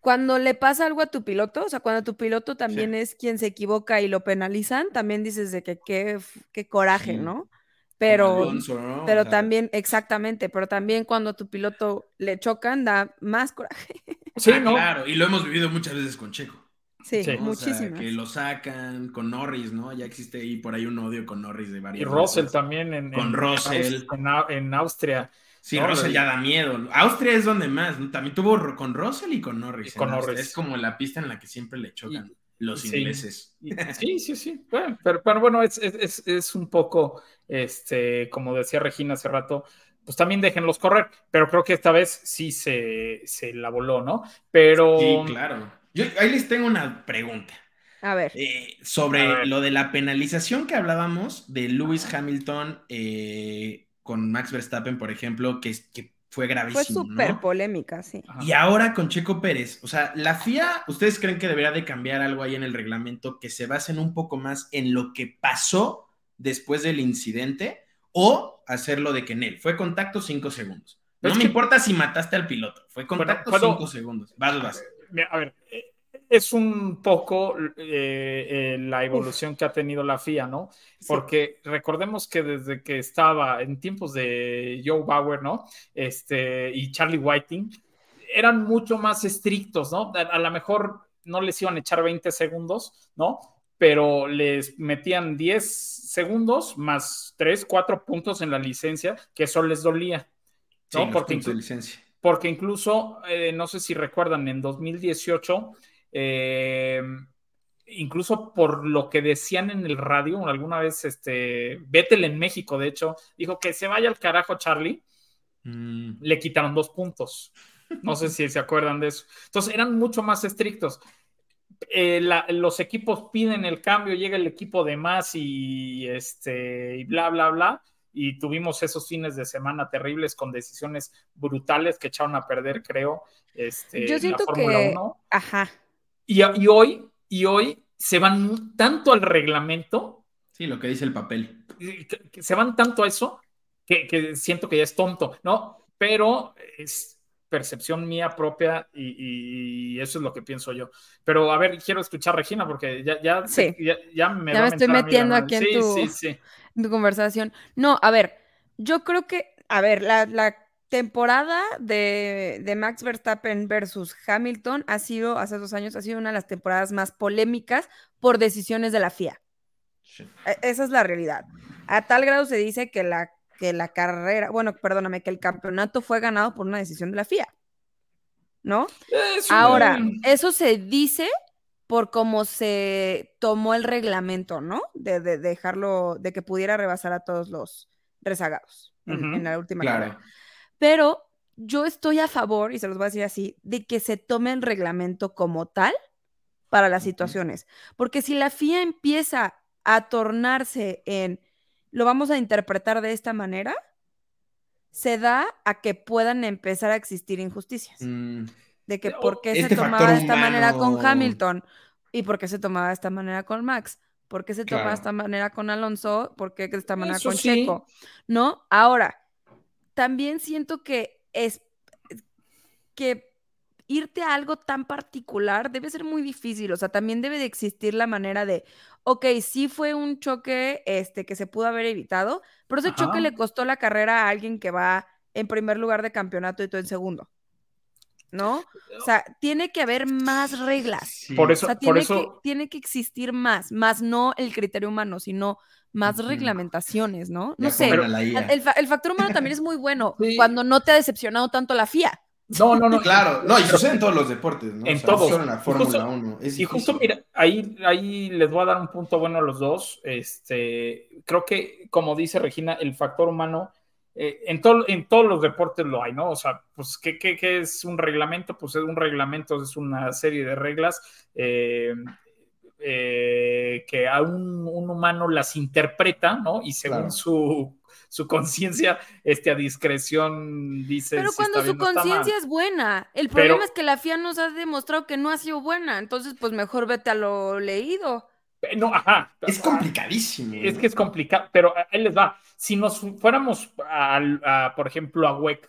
cuando le pasa algo a tu piloto, o sea, cuando tu piloto también es quien se equivoca y lo penalizan, también dices de que qué, coraje, Sí. ¿no? Pero, Alonso, ¿no? pero O sea, también, exactamente, pero también cuando a tu piloto le chocan, da más coraje. Sí, ah, ¿no? Claro, y lo hemos vivido muchas veces con Checo. Sí, Sí. ¿no? O sea, muchísimas. que lo sacan con Norris, ¿no? Ya existe ahí por ahí un odio con Norris de Y varios. Russell también en, Con en- Russell. En, Au- en Austria. Sí, No, Russell ya da miedo. Austria es donde más, ¿no? También tuvo con Russell y con Norris. Y con Austria. Norris. Es como la pista en la que siempre le chocan los sí. ingleses. Sí, sí, sí. Bueno, pero, pero bueno, es, es- es- un poco, este, como decía Regina hace rato, pues también déjenlos correr, pero creo que esta vez sí se, se la voló, ¿no? Pero Sí, claro. Yo ahí les tengo una pregunta. A ver, Eh, sobre A ver. lo de la penalización que hablábamos de Lewis Hamilton eh, con Max Verstappen, por ejemplo, que fue fue gravísimo. súper ¿no? polémica, sí. Ajá. Y ahora con Checo Pérez, o sea, la FIA, ¿ustedes creen que debería de cambiar algo ahí en el reglamento que se basen un poco más en lo que pasó después del incidente o hacerlo de que en él fue contacto cinco segundos? No Es me que- importa si mataste al piloto, fue contacto ¿puedo- cinco segundos. Vas, vas. A ver, eh, es un poco eh, eh, la evolución que ha tenido la FIA, ¿no? Porque recordemos que desde que estaba en tiempos de Joe Bauer, ¿no? Este, y Charlie Whiting, eran mucho más estrictos, ¿no? A, a lo mejor no les iban a echar 20 segundos, ¿no? Pero les metían 10 segundos más 3, 4 puntos en la licencia, que eso les dolía. Sí, ¿no? Porque de licencia. porque incluso, eh, no sé si recuerdan, en 2018, eh, incluso por lo que decían en el radio, alguna vez, este, Vettel en México, de hecho, dijo que se vaya al carajo Charlie, Mm, le quitaron dos puntos. No sé si se acuerdan de eso. Entonces eran mucho más estrictos. Eh, la- los equipos piden el cambio, llega el equipo de más y este y bla bla bla. Y tuvimos esos fines de semana terribles con decisiones brutales que echaron a perder, creo. Este, Yo la siento Fórmula que- 1. Ajá. Y, y hoy, y hoy se van tanto al reglamento, Sí, lo que dice el papel. que- que se van tanto a eso, que, que siento que ya es tonto, ¿no? Pero es percepción mía propia y, y eso es lo que pienso yo. Pero a ver, quiero escuchar a Regina porque ya, ya, Sí. ya, ya me, Ya estoy metiendo aquí en sí, tu- Sí, sí, en tu conversación. No, a ver, yo creo que, a ver, la, la temporada de, de Max Verstappen versus Hamilton ha sido, hace dos años, ha sido una de las temporadas más polémicas por decisiones de la FIA. E- Esa es la realidad. A tal grado se dice que la, que la carrera, bueno, perdóname, que el campeonato fue ganado por una decisión de la FIA. ¿No? Ahora, eso se dice por cómo se tomó el reglamento, ¿no? De, de dejarlo, de que pudiera rebasar a todos los rezagados en la última Claro. carrera. Pero yo estoy a favor, y se los voy a decir así, de que se tome el reglamento como tal para las situaciones. Porque si la FIA empieza a tornarse en, lo vamos a interpretar de esta manera, se da a que puedan empezar a existir injusticias Mm, de que por qué se este tomaba de esta manera con. Hamilton y por qué se tomaba de esta manera con Max, por qué se toma de esta manera con Alonso, por qué de esta manera Eso con sí. Checo, ¿no? Ahora, también siento que es que irte a algo tan particular debe ser muy difícil, o sea, también debe de existir la manera de, ok, sí fue un choque este, que se pudo haber evitado, pero ese choque le costó la carrera a alguien que va en primer lugar de campeonato y tú en segundo, ¿no? O sea, tiene que haber más reglas. sí. Por O eso, sea, por tiene, eso, que, tiene que existir más, más no el criterio humano, sino más reglamentaciones, ¿no? Ya No sé. El, el fa- el factor humano también es muy bueno Sí. cuando no te ha decepcionado tanto la FIA. no, no, no. Claro, no, y sucede en todos los deportes, ¿no? En O sea, todos. solo en la Y justo- Fórmula 1. Es Y justo, mira, ahí, ahí les voy a dar un punto bueno a los dos. Este, creo que, como dice Regina, el factor humano, eh, en, todo, en todos los deportes lo hay, ¿no? O sea, pues, ¿qué, qué, qué es un reglamento? Pues es un reglamento, es una serie de reglas eh, eh, que a un, un humano las interpreta, ¿no? Y según Claro. su, su conciencia, este, a discreción dice. Pero si cuando está su bien conciencia es buena. El Pero- problema es que la FIA nos ha demostrado que no ha sido buena. Entonces, pues mejor vete a lo leído. Eh, No, ajá. Es complicadísimo. Es que es complicado, pero ahí les va. Si nos fuéramos, a, por ejemplo, a WEC,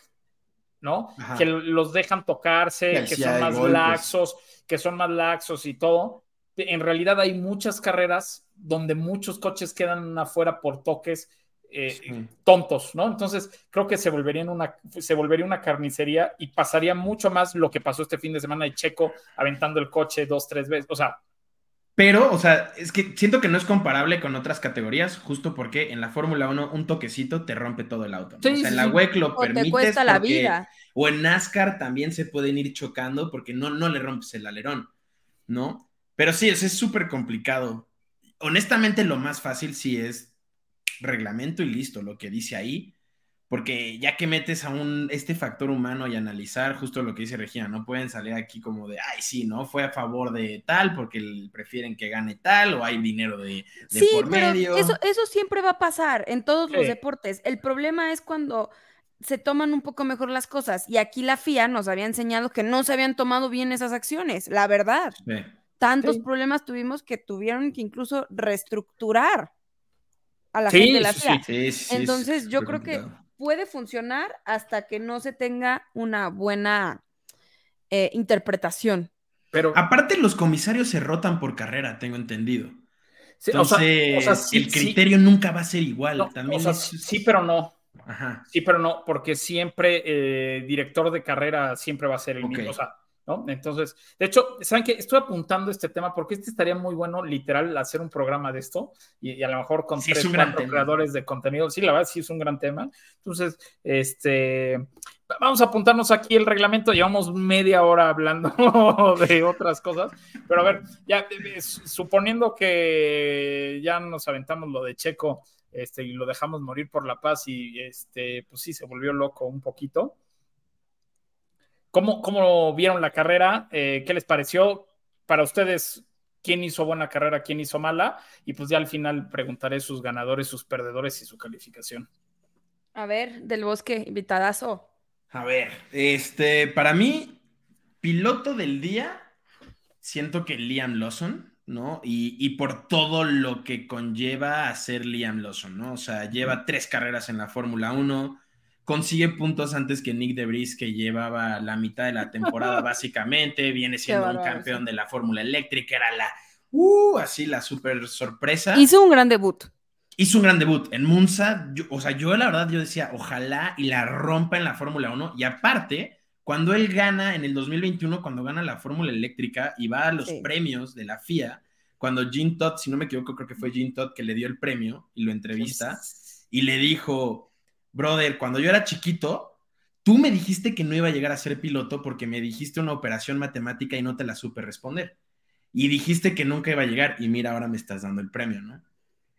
¿no? Ajá. Que los dejan tocarse, Que son más golpes. laxos, que son más laxos y todo. En realidad hay muchas carreras donde muchos coches quedan afuera por toques eh, Sí. tontos, ¿no? Entonces creo que se volvería, en una, se volvería una carnicería y pasaría mucho más lo que pasó este fin de semana de Checo aventando el coche dos, tres veces. O sea, Pero, o sea, es que siento que no es comparable con otras categorías, justo porque en la Fórmula 1 un toquecito te rompe todo el auto. o sea, en la sí. WEC lo O te la vida. O en NASCAR también se pueden ir chocando porque no, no le rompes el alerón, ¿no? Pero sí, es súper complicado. Honestamente, lo más fácil sí es reglamento y listo, lo que dice ahí. Porque ya que metes a un, este factor humano y analizar justo lo que dice Regina, no pueden salir aquí como de, ay, sí, ¿no? Fue a favor de tal porque prefieren que gane tal o hay dinero de, de Sí, por pero medio. eso, eso siempre va a pasar en todos los deportes. El problema es cuando se toman un poco mejor las cosas. Y aquí la FIA nos había enseñado que no se habían tomado bien esas acciones, la verdad. Sí. Tantos Sí. problemas tuvimos que tuvieron que incluso reestructurar a la Sí, gente de la FIA. sí. Sí, sí, sí, es Entonces, yo creo que. Puede funcionar hasta que no se tenga una buena eh, interpretación. pero... Aparte, los comisarios se rotan por carrera, tengo entendido. sí, o sea, Entonces, o sea, sí, el sí. criterio nunca va a ser igual. No, También o sea, es- sí, pero no. Ajá. Sí, pero no, porque siempre eh, director de carrera siempre va a ser el mismo. O sea, ¿no? Entonces, de hecho, ¿saben qué? Estoy apuntando este tema porque este estaría muy bueno, literal, hacer un programa de esto y, y a lo mejor con Sí, es tres, creadores de contenido. Sí, la verdad, sí es un gran tema. Entonces, este, vamos a apuntarnos aquí el reglamento. Llevamos media hora hablando de otras cosas, pero a ver, ya eh, suponiendo que ya nos aventamos lo de Checo este, y lo dejamos morir por la paz y este, pues sí, se volvió loco un poquito. ¿Cómo, cómo vieron la carrera? Eh, ¿Qué les pareció? Para ustedes, ¿quién hizo buena carrera, quién hizo mala? Y pues ya al final preguntaré sus ganadores, sus perdedores y su calificación. A ver, del bosque, invitadazo. A ver, este, para mí, piloto del día, siento que Liam Lawson, ¿no? Y, y, por todo lo que conlleva a ser Liam Lawson, ¿no? O sea, lleva tres carreras en la Fórmula 1, consigue puntos antes que Nick DeVries, que llevaba la mitad de la temporada básicamente, viene siendo un campeón de la Fórmula Eléctrica, era la, uh, así la super sorpresa. Hizo un gran debut. Hizo un gran debut en Munza, yo, o sea, yo la verdad, yo decía, ojalá y la rompa en la Fórmula 1, y aparte, cuando él gana en el 2021, cuando gana la Fórmula Eléctrica y va a los sí. premios de la FIA, cuando Gene Todd, si no me equivoco, creo que fue Gene Todd que le dio el premio y lo entrevista, y le dijo, brother, cuando yo era chiquito, tú me dijiste que no iba a llegar a ser piloto porque me dijiste una operación matemática y no te la supe responder. Y dijiste que nunca iba a llegar y mira, ahora me estás dando el premio, ¿no?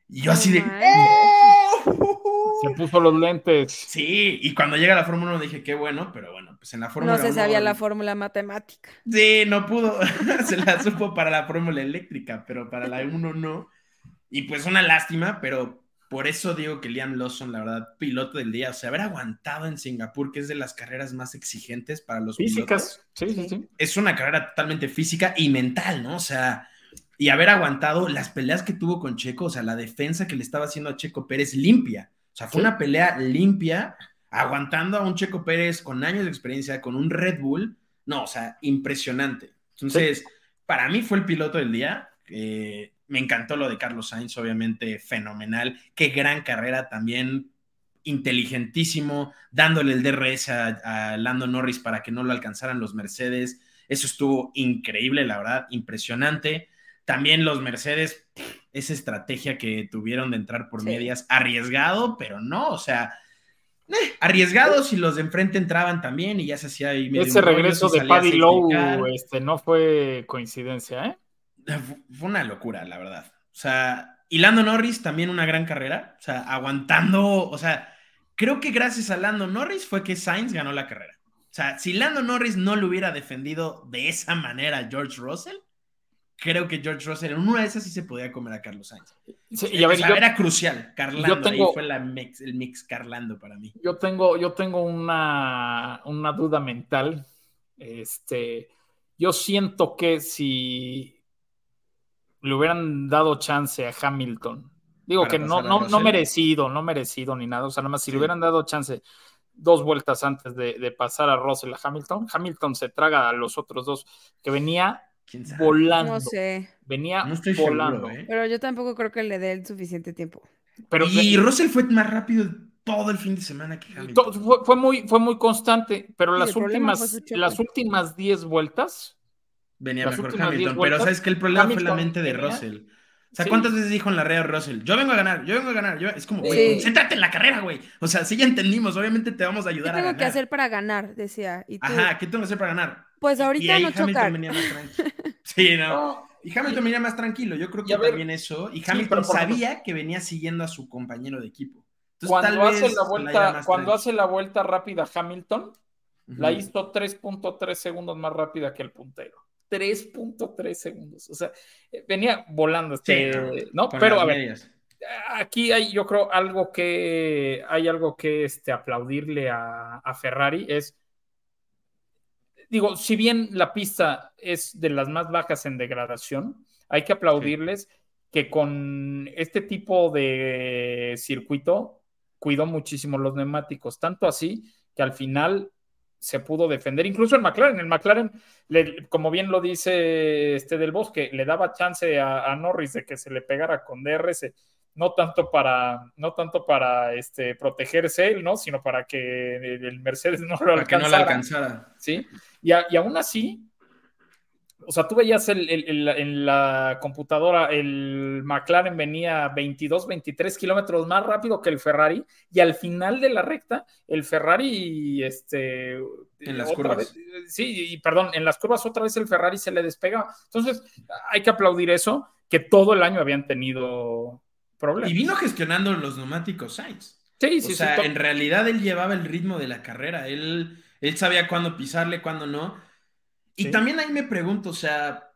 Y yo así de... ¡Oh! Se puso los lentes. Sí, y cuando llega la Fórmula 1 dije, qué bueno, pero bueno, pues en la Fórmula No se sabía la fórmula matemática. Sí, no pudo. se la supo para la Fórmula eléctrica, pero para la 1 no. Y pues una lástima, pero por eso digo que Liam Lawson, la verdad, piloto del día, o sea, haber aguantado en Singapur, que es de las carreras más exigentes para los Físicas, pilotos, sí, sí, sí. Es una carrera totalmente física y mental, ¿no? O sea, y haber aguantado las peleas que tuvo con Checo, o sea, la defensa que le estaba haciendo a Checo Pérez limpia. O sea, fue ¿Sí? una pelea limpia, aguantando a un Checo Pérez con años de experiencia, con un Red Bull. No, o sea, impresionante. Entonces, ¿Sí? para mí fue el piloto del día. Eh, me encantó lo de Carlos Sainz, obviamente fenomenal. Qué gran carrera también, inteligentísimo, dándole el DRS a, a Lando Norris para que no lo alcanzaran los Mercedes. Eso estuvo increíble, la verdad, impresionante. También los Mercedes, esa estrategia que tuvieron de entrar por sí. medias, arriesgado, pero no, o sea, eh, arriesgado si los de enfrente entraban también y ya se hacía ahí medio Ese regreso de Paddy Lowe este, no fue coincidencia, ¿eh? Fue una locura, la verdad. O sea, y Lando Norris también una gran carrera, o sea, aguantando, o sea, creo que gracias a Lando Norris fue que Sainz ganó la carrera. O sea, si Lando Norris no lo hubiera defendido de esa manera a George Russell, creo que George Russell en una de esas sí se podía comer a Carlos Sainz. Sí, y a ver, o sea, yo, era crucial. Carlando, yo tengo, ahí fue la mix, el mix Carlando para mí. Yo tengo, yo tengo una, una duda mental. Este, yo siento que si le hubieran dado chance a Hamilton, digo para que no, no, no, merecido, no merecido ni nada, o sea, nada más si sí. le hubieran dado chance dos vueltas antes de, de pasar a Russell a Hamilton, Hamilton se traga a los otros dos que venía volando. No sé. Venía no volando. Seguro, ¿eh? Pero yo tampoco creo que le dé el suficiente tiempo. Pero, y de... Russell fue más rápido todo el fin de semana que Hamilton. Fue, fue muy, fue muy constante, pero las últimas, las últimas 10 vueltas. Venía mejor Hamilton, pero sabes que el problema Hamilton fue la mente de venía, Russell. O sea, sí. ¿cuántas veces dijo en la red Russell? Yo vengo a ganar, yo vengo a ganar. Yo... Es como, güey, sí. concéntrate en la carrera, güey. O sea, sí ya entendimos, obviamente te vamos a ayudar ¿Qué a tengo ganar. que hacer para ganar? Decía. ¿Y tú? Ajá, ¿qué tengo que hacer para ganar? Pues ahorita y ahí no Hamilton chocar. venía más tranquilo. Sí, no. Y Hamilton venía más tranquilo. Yo creo que ver, también eso. Y Hamilton sí, sabía que venía siguiendo a su compañero de equipo. Entonces, cuando tal hace vez la vuelta, la cuando hace la vuelta rápida Hamilton, uh -huh. la hizo 3.3 segundos más rápida que el puntero. 3.3 segundos. O sea, venía volando este, sí, no. Pero a ver, medias. aquí hay, yo creo, algo que hay algo que este, aplaudirle a, a, Ferrari es. Digo, si bien la pista es de las más bajas en degradación, hay que aplaudirles sí. que con este tipo de circuito cuidó muchísimo los neumáticos, tanto así que al final se pudo defender, incluso el McLaren, el McLaren, le, como bien lo dice este del Bosque, le daba chance a, a, Norris de que se le pegara con DRS, no tanto para, no tanto para este, protegerse él, ¿no? sino para que el Mercedes no lo para alcanzara. Que no lo alcanzara. ¿sí? Y, a, y aún así, o sea, tú veías el, el, el, en la computadora, el McLaren venía 22, 23 kilómetros más rápido que el Ferrari, y al final de la recta, el Ferrari, este. En las curvas. Vez, sí, y perdón, en las curvas otra vez el Ferrari se le despega. Entonces, hay que aplaudir eso, que todo el año habían tenido problemas. Y vino gestionando los neumáticos Sainz. Sí, sí, o sea, sí, en realidad él llevaba el ritmo de la carrera, él, él sabía cuándo pisarle, cuándo no y sí. también ahí me pregunto, o sea,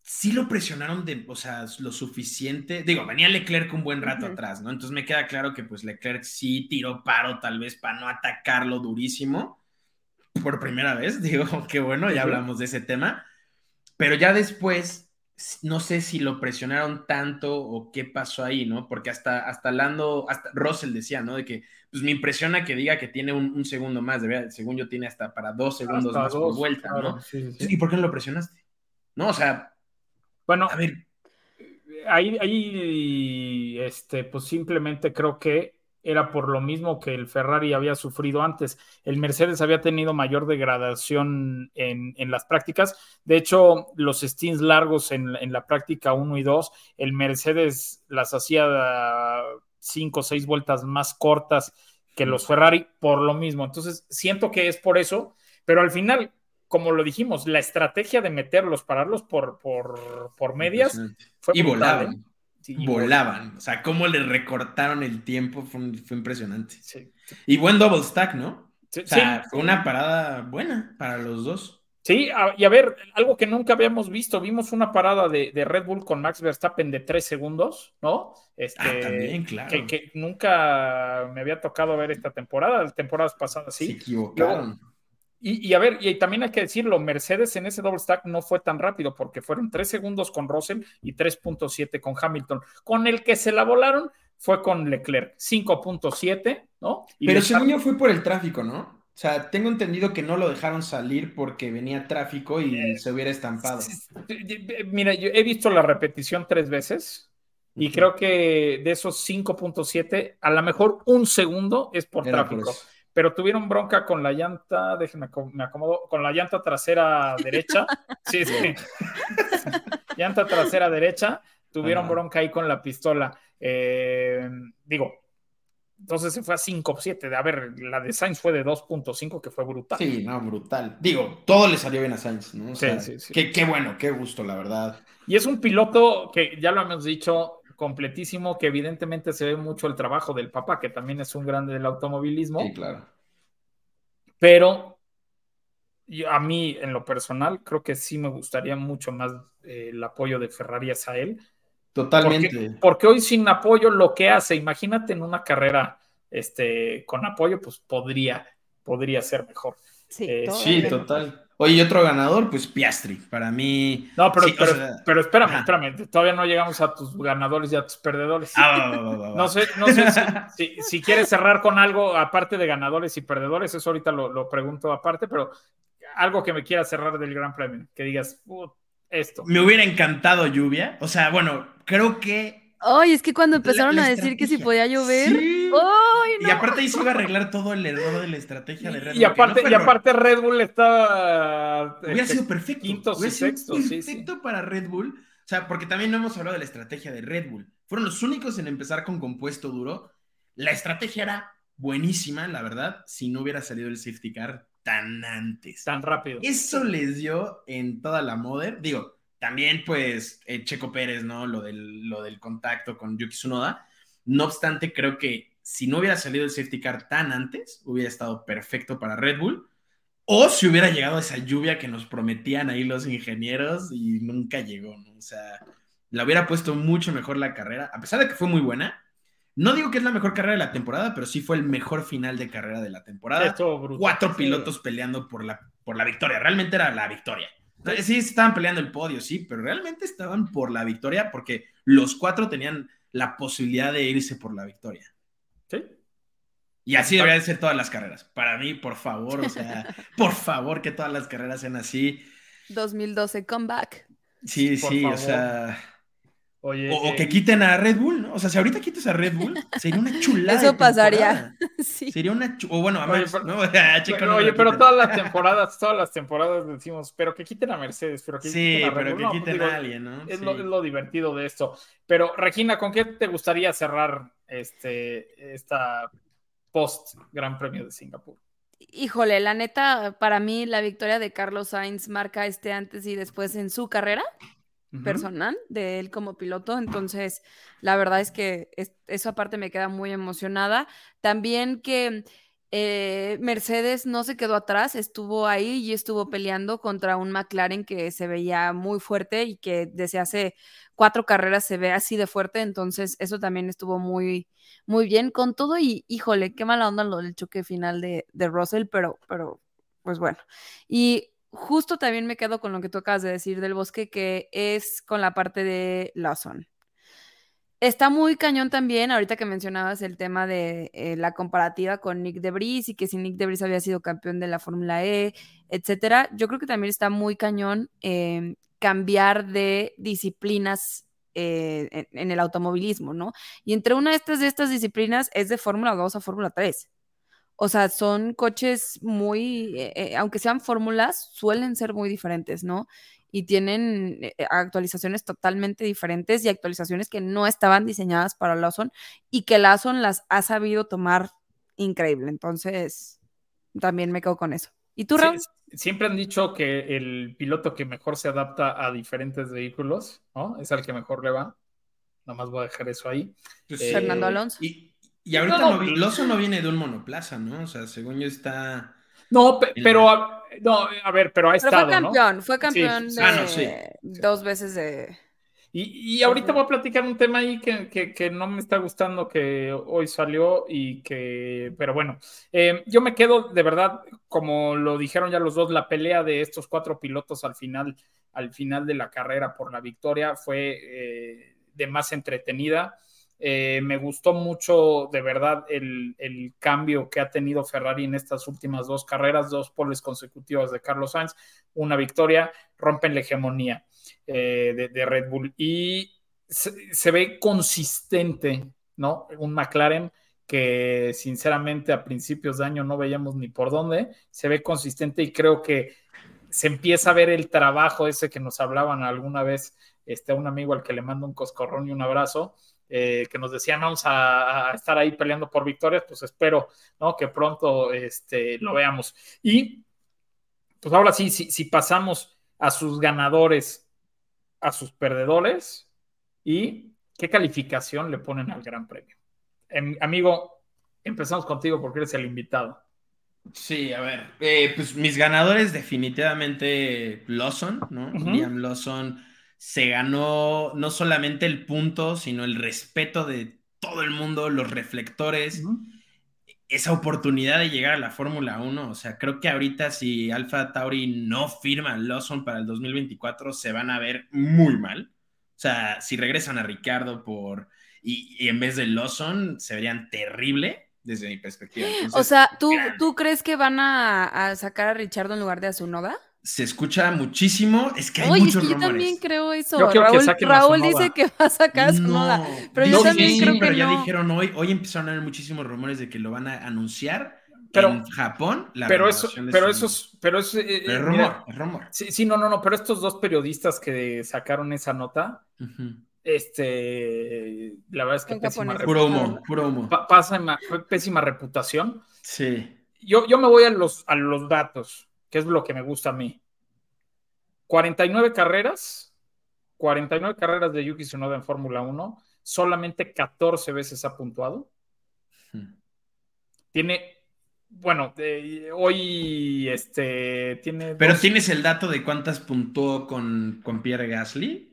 si ¿sí lo presionaron de, o sea, lo suficiente. Digo, venía Leclerc un buen rato uh -huh. atrás, ¿no? Entonces me queda claro que pues Leclerc sí tiró paro tal vez para no atacarlo durísimo por primera vez. Digo, qué bueno, ya uh -huh. hablamos de ese tema. pero ya después, no sé si lo presionaron tanto o qué pasó ahí, ¿no? Porque hasta, hasta Lando, hasta Russell decía, ¿no? De que, pues me impresiona que diga que tiene un, un segundo más, de verdad, según yo tiene hasta para dos segundos Hasta más dos, por vuelta, claro, ¿no? sí, sí, sí. ¿Y por qué no lo presionaste? No, o sea, Bueno, a ver, ahí, ahí, este, pues simplemente creo que era por lo mismo que el Ferrari había sufrido antes. El Mercedes había tenido mayor degradación en, en las prácticas. De hecho, los stints largos en, en, la práctica 1 y 2, el Mercedes las hacía cinco o seis vueltas más cortas que los Ferrari por lo mismo. Entonces, siento que es por eso, pero al final, como lo dijimos, la estrategia de meterlos, pararlos por, por, por medias, fue y brutal, volaban. ¿eh? Sí, volaban. O sea, cómo le recortaron el tiempo fue, un- fue impresionante. Sí. Y buen double stack, ¿no? Sí, O sea, fue una parada buena para los dos. Sí, a- y a ver, algo que nunca habíamos visto, vimos una parada de, de Red Bull con Max Verstappen de tres segundos, ¿no? Este, Ah, también, claro. que, que nunca me había tocado ver esta temporada, temporadas pasadas Se sí. equivocaron. Y, y a ver, y también hay que decirlo, Mercedes en ese double stack no fue tan rápido porque fueron tres segundos con Russell y 3.7 con Hamilton. Con el que se la volaron fue con Leclerc, 5.7, ¿no? Y Pero según yo fue por el tráfico, ¿no? O sea, tengo entendido que no lo dejaron salir porque venía tráfico y se hubiera estampado. Mira, yo he visto la repetición tres veces y creo que de esos 5.7, a lo mejor un segundo es por Era por tráfico. eso. Pero tuvieron bronca con la llanta, déjenme me acomodo, con la llanta trasera derecha. Sí, sí. llanta trasera derecha, tuvieron Ajá. bronca ahí con la pistola. Eh, digo, entonces se fue a 5.7. A ver, la de Sainz fue de 2.5, que fue brutal. Sí, no, brutal. Digo, todo le salió bien a Sainz, ¿no? O Sí, sea, sí, sí. Qué, qué bueno, qué gusto, la verdad. Y es un piloto que ya lo hemos dicho, completísimo, que evidentemente se ve mucho el trabajo del papá, que también es un grande del automovilismo, Sí, claro. pero yo- a mí, en lo personal, creo que sí me gustaría mucho más eh, el apoyo de Ferrari hacia él. Totalmente. Porque, porque hoy sin apoyo, lo que hace, imagínate en una carrera este, con apoyo, pues podría, podría ser mejor. Sí, Eh, Sí, total. Oye, y otro ganador, pues Piastri. Para mí. No, pero, Sí, o pero, sea, pero espérame, ajá. espérame, todavía no llegamos a tus ganadores y a tus perdedores. Ah, va, va, va, va, va. No sé, no sé si, si- si quieres cerrar con algo aparte de ganadores y perdedores, eso ahorita lo, lo pregunto aparte, pero algo que me quiera cerrar del Gran Premio, que digas, "Put, esto. Me hubiera encantado lluvia. O sea, bueno, creo que. Ay, es que cuando empezaron la a decir que si podía llover. Sí. ¡Ay, no! Y aparte ahí se iba a arreglar todo el error de la estrategia de Red Bull. Y no aparte, fue y aparte Red Bull estaba... Hubiera este, sido perfecto. quintos y sextos, sí, sí. perfecto para Red Bull. O sea, porque también no hemos hablado de la estrategia de Red Bull. Fueron los únicos en empezar con compuesto duro. La estrategia era buenísima, la verdad, si no hubiera salido el safety car tan antes. tan rápido. Eso les dio en toda la Mother. Digo, también pues eh, Checo Pérez, ¿no? Lo del, lo del contacto con Yuki Tsunoda. No obstante, creo que si no hubiera salido el safety car tan antes, hubiera estado perfecto para Red Bull. O si hubiera llegado esa lluvia que nos prometían ahí los ingenieros y nunca llegó, ¿no? O sea, la hubiera puesto mucho mejor la carrera, a pesar de que fue muy buena. No digo que es la mejor carrera de la temporada, pero sí fue el mejor final de carrera de la temporada brutal. cuatro pilotos peleando por la, por la victoria. Realmente era la victoria. Sí, estaban peleando el podio, sí, pero realmente estaban por la victoria porque los cuatro tenían la posibilidad de irse por la victoria. Y así deberían ser todas las carreras. Para mí, por favor, o sea, por favor que todas las carreras sean así. 2012, comeback. Sí, Por sí, favor. o sea. Oye, O, o eh, que quiten a Red Bull, ¿no? O sea, si ahorita quitas a Red Bull, sería una chulada. Eso pasaría. Sí. Sería una chu- O bueno, a Oye, pero- ¿no? A Checo pero, no oye, lo pero quitan. todas las temporadas, todas las temporadas decimos, pero que quiten a Mercedes, pero que Sí, quiten a Red pero Bull. que No, quiten digo, a alguien, ¿no? Es, Sí. lo, es lo divertido de esto. Pero, Regina, ¿con qué te gustaría cerrar este, esta post Gran Premio de Singapur? Híjole, la neta, para mí la victoria de Carlos Sainz marca este antes y después en su carrera personal de él como piloto. Entonces, la verdad es que es- eso aparte me queda muy emocionada. También que eh, Mercedes no se quedó atrás, estuvo ahí y estuvo peleando contra un McLaren que se veía muy fuerte y que desde hace cuatro carreras se ve así de fuerte. Entonces, eso también estuvo muy, muy bien con todo. Y híjole, qué mala onda lo del choque final de, de Russell, pero, pero pues bueno. Y justo también me quedo con lo que tú acabas de decir del bosque, que es con la parte de Lawson. Está muy cañón también, ahorita que mencionabas el tema de eh, la comparativa con Nick Debris y que si Nick Debris había sido campeón de la Fórmula E, etcétera. Yo creo que también está muy cañón eh, cambiar de disciplinas eh, en, el automovilismo, ¿no? Y entre una de estas, de estas disciplinas es de Fórmula 2 a Fórmula 3. O sea, son coches muy, eh, aunque sean fórmulas, suelen ser muy diferentes, ¿no? Y tienen eh, actualizaciones totalmente diferentes y actualizaciones que no estaban diseñadas para Lawson y que Lawson las ha sabido tomar increíble. Entonces, también me quedo con eso. ¿Y tú, Raúl? Sí, siempre han dicho que el piloto que mejor se adapta a diferentes vehículos, ¿no? Es el que mejor le va. Nomás voy a dejar eso ahí. Pues, Eh, Fernando Alonso. Y, y ahorita No, no, vi- Lawson no viene de un monoplaza, ¿no? O sea, según yo está... No, pero a, no, a ver, pero ha Pero estado, fue ¿no? campeón, fue campeón sí, de ah, no, sí. dos veces de... Y, y ahorita voy a platicar un tema ahí que, que- que no me está gustando que hoy salió y que, pero bueno, eh, yo me quedo de verdad, como lo dijeron ya los dos, la pelea de estos cuatro pilotos al final, al final de la carrera por la victoria fue eh, de más entretenida. Eh, me gustó mucho de verdad el, el cambio que ha tenido Ferrari en estas últimas dos carreras, dos poles consecutivas de Carlos Sainz, una victoria, rompen la hegemonía eh, de, Red Bull y se, se ve consistente, ¿no? Un McLaren que sinceramente a principios de año no veíamos ni por dónde, se ve consistente y creo que se empieza a ver el trabajo ese que nos hablaban alguna vez, este, un amigo al que le mando un coscorrón y un abrazo, eh, que nos decían vamos a, a, estar ahí peleando por victorias, pues espero ¿no? que pronto este, lo veamos. Y pues ahora sí, si, si pasamos a sus ganadores, a sus perdedores, y qué calificación le ponen al Gran Premio. Em, amigo, empezamos contigo porque eres el invitado. Sí, a ver, eh, pues mis ganadores definitivamente Lawson, ¿no? Liam Lawson se ganó no solamente el punto, sino el respeto de todo el mundo, los reflectores, esa oportunidad de llegar a la Fórmula 1. O sea, creo que ahorita si Alfa Tauri no firma a Lawson para el 2024, se van a ver muy mal. O sea, si regresan a Ricardo por y, y en vez de Lawson, se verían terrible desde mi perspectiva. Entonces, O sea, ¿tú, ¿tú crees que van a, a sacar a Richardo en lugar de a Zunoda? Se escucha muchísimo, es que hay Oye, es muchos que yo rumores. también creo eso. Yo que Raúl, Raúl dice que va a sacar Zunoda. No, pero yo también sí, creo que pero ya no. dijeron hoy, hoy empezaron a haber muchísimos rumores de que lo van a anunciar Pero- en Japón. La pero eso, pero su- esos, pero eso, eh, Pero es eh, rumor, mira, es rumor. sí, sí, no, no, no, pero estos dos periodistas que sacaron esa nota, este, la verdad es que pésima, Puro humo, puro humo. pésima reputación. Sí. Yo, yo me voy a los, a los datos, que es lo que me gusta a mí. 49 carreras, 49 carreras de Yuki Tsunoda en Fórmula 1, solamente 14 veces ha puntuado. Ujú. Tiene, bueno, eh, hoy este, tiene... Pero dos- ¿tienes el dato de cuántas puntuó con, con Pierre Gasly?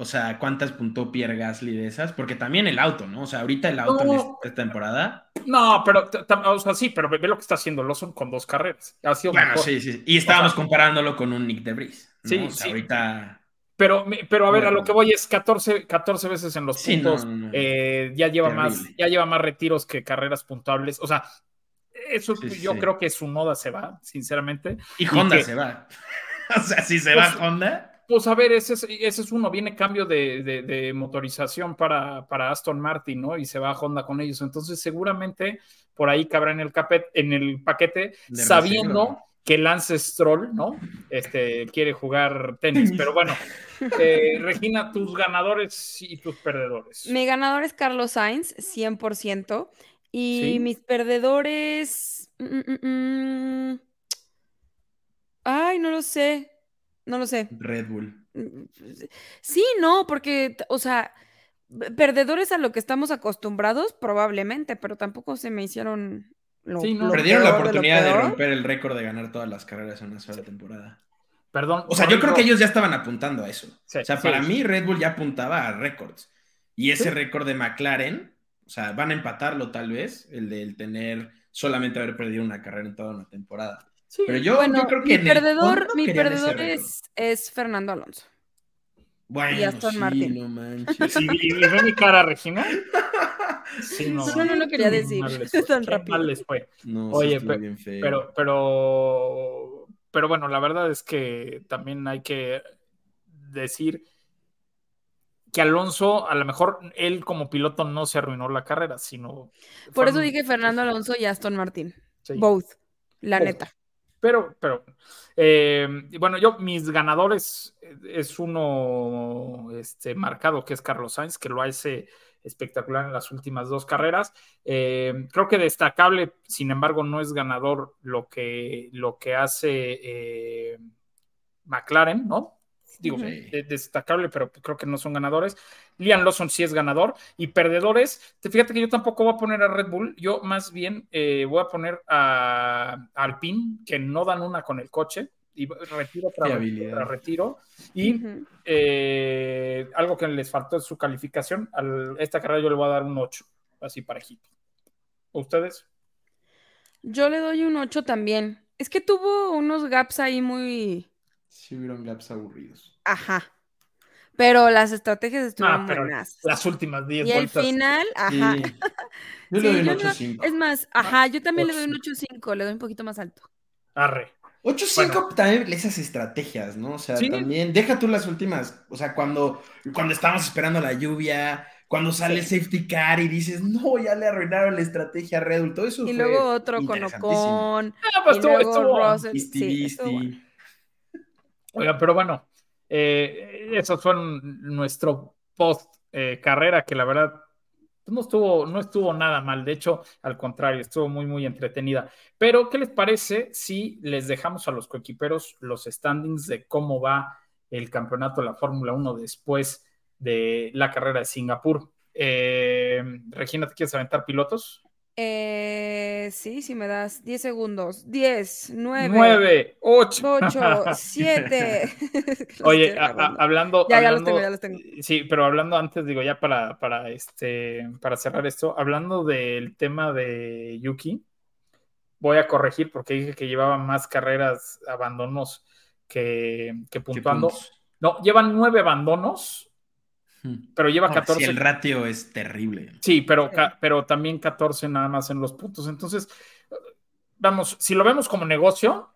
O sea, ¿cuántas puntó Pierre Gasly de esas? Porque también el auto, ¿no? O sea, ahorita el auto No. en esta temporada. No, pero, o sea, sí, pero ve lo que está haciendo Lawson con dos carreras. Ha sido Bueno, mejor. sí, sí. Y estábamos O sea- comparándolo con un Nick Debris. ¿no? Sí, O sea, sí. ahorita. Pero, pero a ver, a lo que voy es 14, 14 veces en los Sí, puntos. no, no, no. eh, ya lleva Terrible. más, ya lleva más retiros que carreras puntuables. O sea, eso Sí, yo sí. creo que su noda se va, sinceramente. Y Honda que- se va. o sea, si se Pues- va Honda. Pues a ver, ese es, ese es uno, viene cambio de, de- de motorización para, para Aston Martin, ¿no? Y se va a Honda con ellos. Entonces, seguramente por ahí cabrá en el, capet, en el paquete, De sabiendo que Lance Stroll, ¿no? Este, quiere jugar tenis. Tenis. Pero bueno, eh, Regina, tus ganadores y tus perdedores. Mi ganador es Carlos Sainz, 100%. Y Sí. mis perdedores. mm, mm, mm, Ay, no lo sé. No lo sé. Red Bull. Sí, no, porque, o sea, perdedores a lo que estamos acostumbrados, probablemente, pero tampoco se me hicieron lo, Sí, no. lo Perdieron la peor oportunidad de, romper el récord de ganar todas las carreras en una sola temporada. Perdón. O sea, yo creo que ellos ya estaban apuntando a eso. Sí, o sea, sí. para mí Red Bull ya apuntaba a récords. Y ese Sí. récord de McLaren, o sea, van a empatarlo tal vez, el del tener solamente haber perdido una carrera en toda una temporada. Sí, Pero yo, bueno, yo creo que mi perdedor, mi es, es Fernando Alonso. Bueno, y Aston sí, Martin. no manches. Y, y ve mi cara, Regina. Sí, no. Solo no lo quería decir fue, tan rápido. mal les fue. No, Oye, sí estuvo pe- bien feo. Pero, pero, pero bueno, la verdad es que también hay que decir que Alonso, a lo mejor él como piloto no se arruinó la carrera, sino. Por eso dije Fernando Alonso y Aston Martin. Sí. Both, la Both. neta. Pero, pero, eh, bueno, yo, mis ganadores eh, es uno este, marcado que es Carlos Sainz, que lo hace espectacular en las últimas dos carreras. Eh, creo que destacable, sin embargo, no es ganador lo que, lo que hace McLaren, ¿no? Digo, de- destacable, pero creo que no son ganadores. Liam Lawson sí es ganador. Y perdedores, te- fíjate que yo tampoco voy a poner a Red Bull, yo más bien eh, voy a poner a, a Alpine, que no dan una con el coche. Y retiro tras tras retiro. Y eh, algo que les faltó es su calificación. A esta carrera yo le voy a dar un 8, así parejito. ¿Ustedes? Yo le doy un 8 también. Es que tuvo unos gaps ahí muy... Sí hubieron gaps aburridos. Ajá. Pero las estrategias estuvieron Ah, pero buenas. las últimas 10 Y el vueltas. final, ajá. Sí. Yo Sí, le doy un yo 8-5. Es más, ajá, yo también le doy un 8-5. 8-5, le doy un poquito más alto. Arre. 8-5 Bueno. también esas estrategias, ¿no? O sea, Sí. también, deja tú las últimas, o sea, cuando, cuando estábamos esperando la lluvia, cuando sale el safety car y dices, no, ya le arruinaron la estrategia a Red Bull, todo eso Y fue luego otro con. Ocon. Ah, pues y estuvo- luego estuvo- Russell. Visti, Sí, estuvo bueno. Oiga, pero bueno, eh, esos fueron nuestro post carrera, que la verdad no estuvo, no estuvo nada mal. De hecho, al contrario, estuvo muy, muy entretenida. Pero, ¿qué les parece si les dejamos a los coequiperos los standings de cómo va el campeonato de la Fórmula 1 después de la carrera de Singapur? Eh, Regina, ¿te quieres aventar pilotos? Eh, sí, si me das 10 segundos. 10, 9, 9, 8. 8, 7. Oye, a- a- hablando. Ya, ya los hablando- tengo, ya los tengo. Sí, pero hablando antes, digo, ya para, para, este, para cerrar esto, hablando del tema de Yuki, voy a corregir porque dije que llevaba más carreras abandonos que, que ¿Qué puntuando. No, llevan nueve abandonos. Pero lleva No, 14. sí, el ratio es terrible. Sí, pero, pero también 14 nada más en los puntos. Entonces, vamos, si lo vemos como negocio,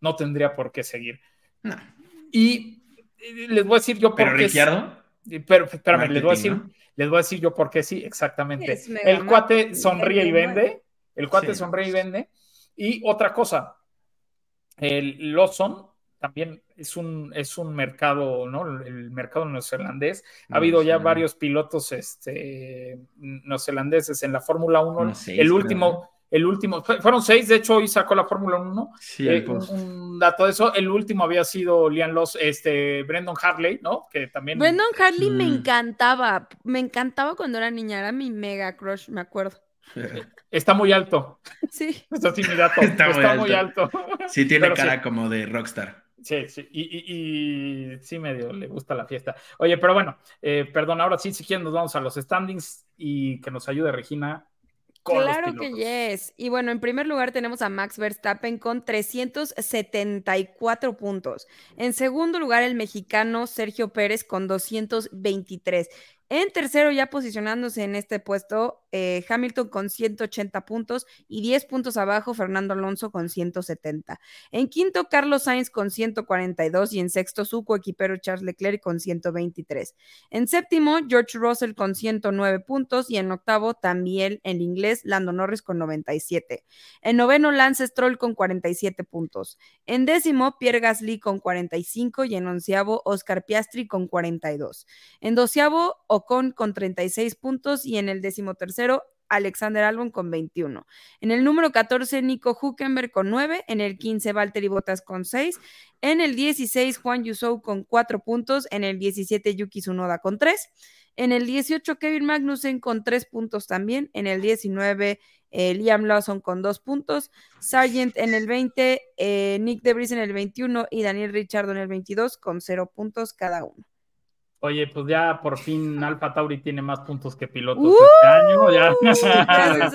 no tendría por qué seguir. No. Y les voy a decir yo por Pero qué. Ricciardo, Eh, Pero espérame, les voy a decir, les voy a decir yo por qué sí, exactamente. El cuate sonríe y vende, vende. El cuate Sí. sonríe y vende. Y otra cosa, el Lawson también es un, es un mercado, ¿no? El mercado neozelandés. Ha habido ya varios pilotos este, neozelandeses en la Fórmula 1. Unos seis, el último, el último, fue- fueron seis, de hecho hoy sacó la Fórmula 1. sí, Eh, un, dato de eso, el último había sido Liam Loss, este, Brendan Hartley, ¿no? Que también... Brendan Hartley me Mm. encantaba. Me encantaba cuando era niña. Era mi mega crush, me acuerdo. Está muy alto. Sí. Eso sí, mi dato. Está Está, muy muy alto. Sí, tiene Pero cara sí. como de rockstar. Sí, sí. Y, y- y sí, medio le gusta la fiesta. Oye, pero bueno, eh, perdón, ahora sí, si quieren, nos vamos a los standings y que nos ayude Regina. Con Claro los que yes. Y bueno, en primer lugar tenemos a Max Verstappen con 374 puntos. En segundo lugar, el mexicano Sergio Pérez con 223. En tercero, ya posicionándose en este puesto, eh, Hamilton con 180 puntos y 10 puntos abajo, Fernando Alonso con 170. En quinto, Carlos Sainz con 142 y en sexto, su coequipero Charles Leclerc con 123. En séptimo, George Russell con 109 puntos y en octavo también el inglés Lando Norris con 97. En noveno, Lance Stroll con 47 puntos. En décimo, Pierre Gasly con 45 y en onceavo, Oscar Piastri con 42. En doceavo, Ocon con 36 puntos y en el décimo tercero, Alexander Albon con 21. En el número 14, Nico Huckenberg con 9. En el 15, Valtteri Bottas con 6. En el 16, Juan Yusou con 4 puntos. En el 17, Yuki Tsunoda con 3. En el 18, Kevin Magnussen con 3 puntos también. En el 19, eh, Liam Lawson con 2 puntos. Sargent en el 20, eh, Nick Debris en el 21 y Daniel Richardo en el 22 con 0 puntos cada uno. Oye, pues ya por fin Alfa Tauri tiene más puntos que pilotos ¡Uh! este año. Ya,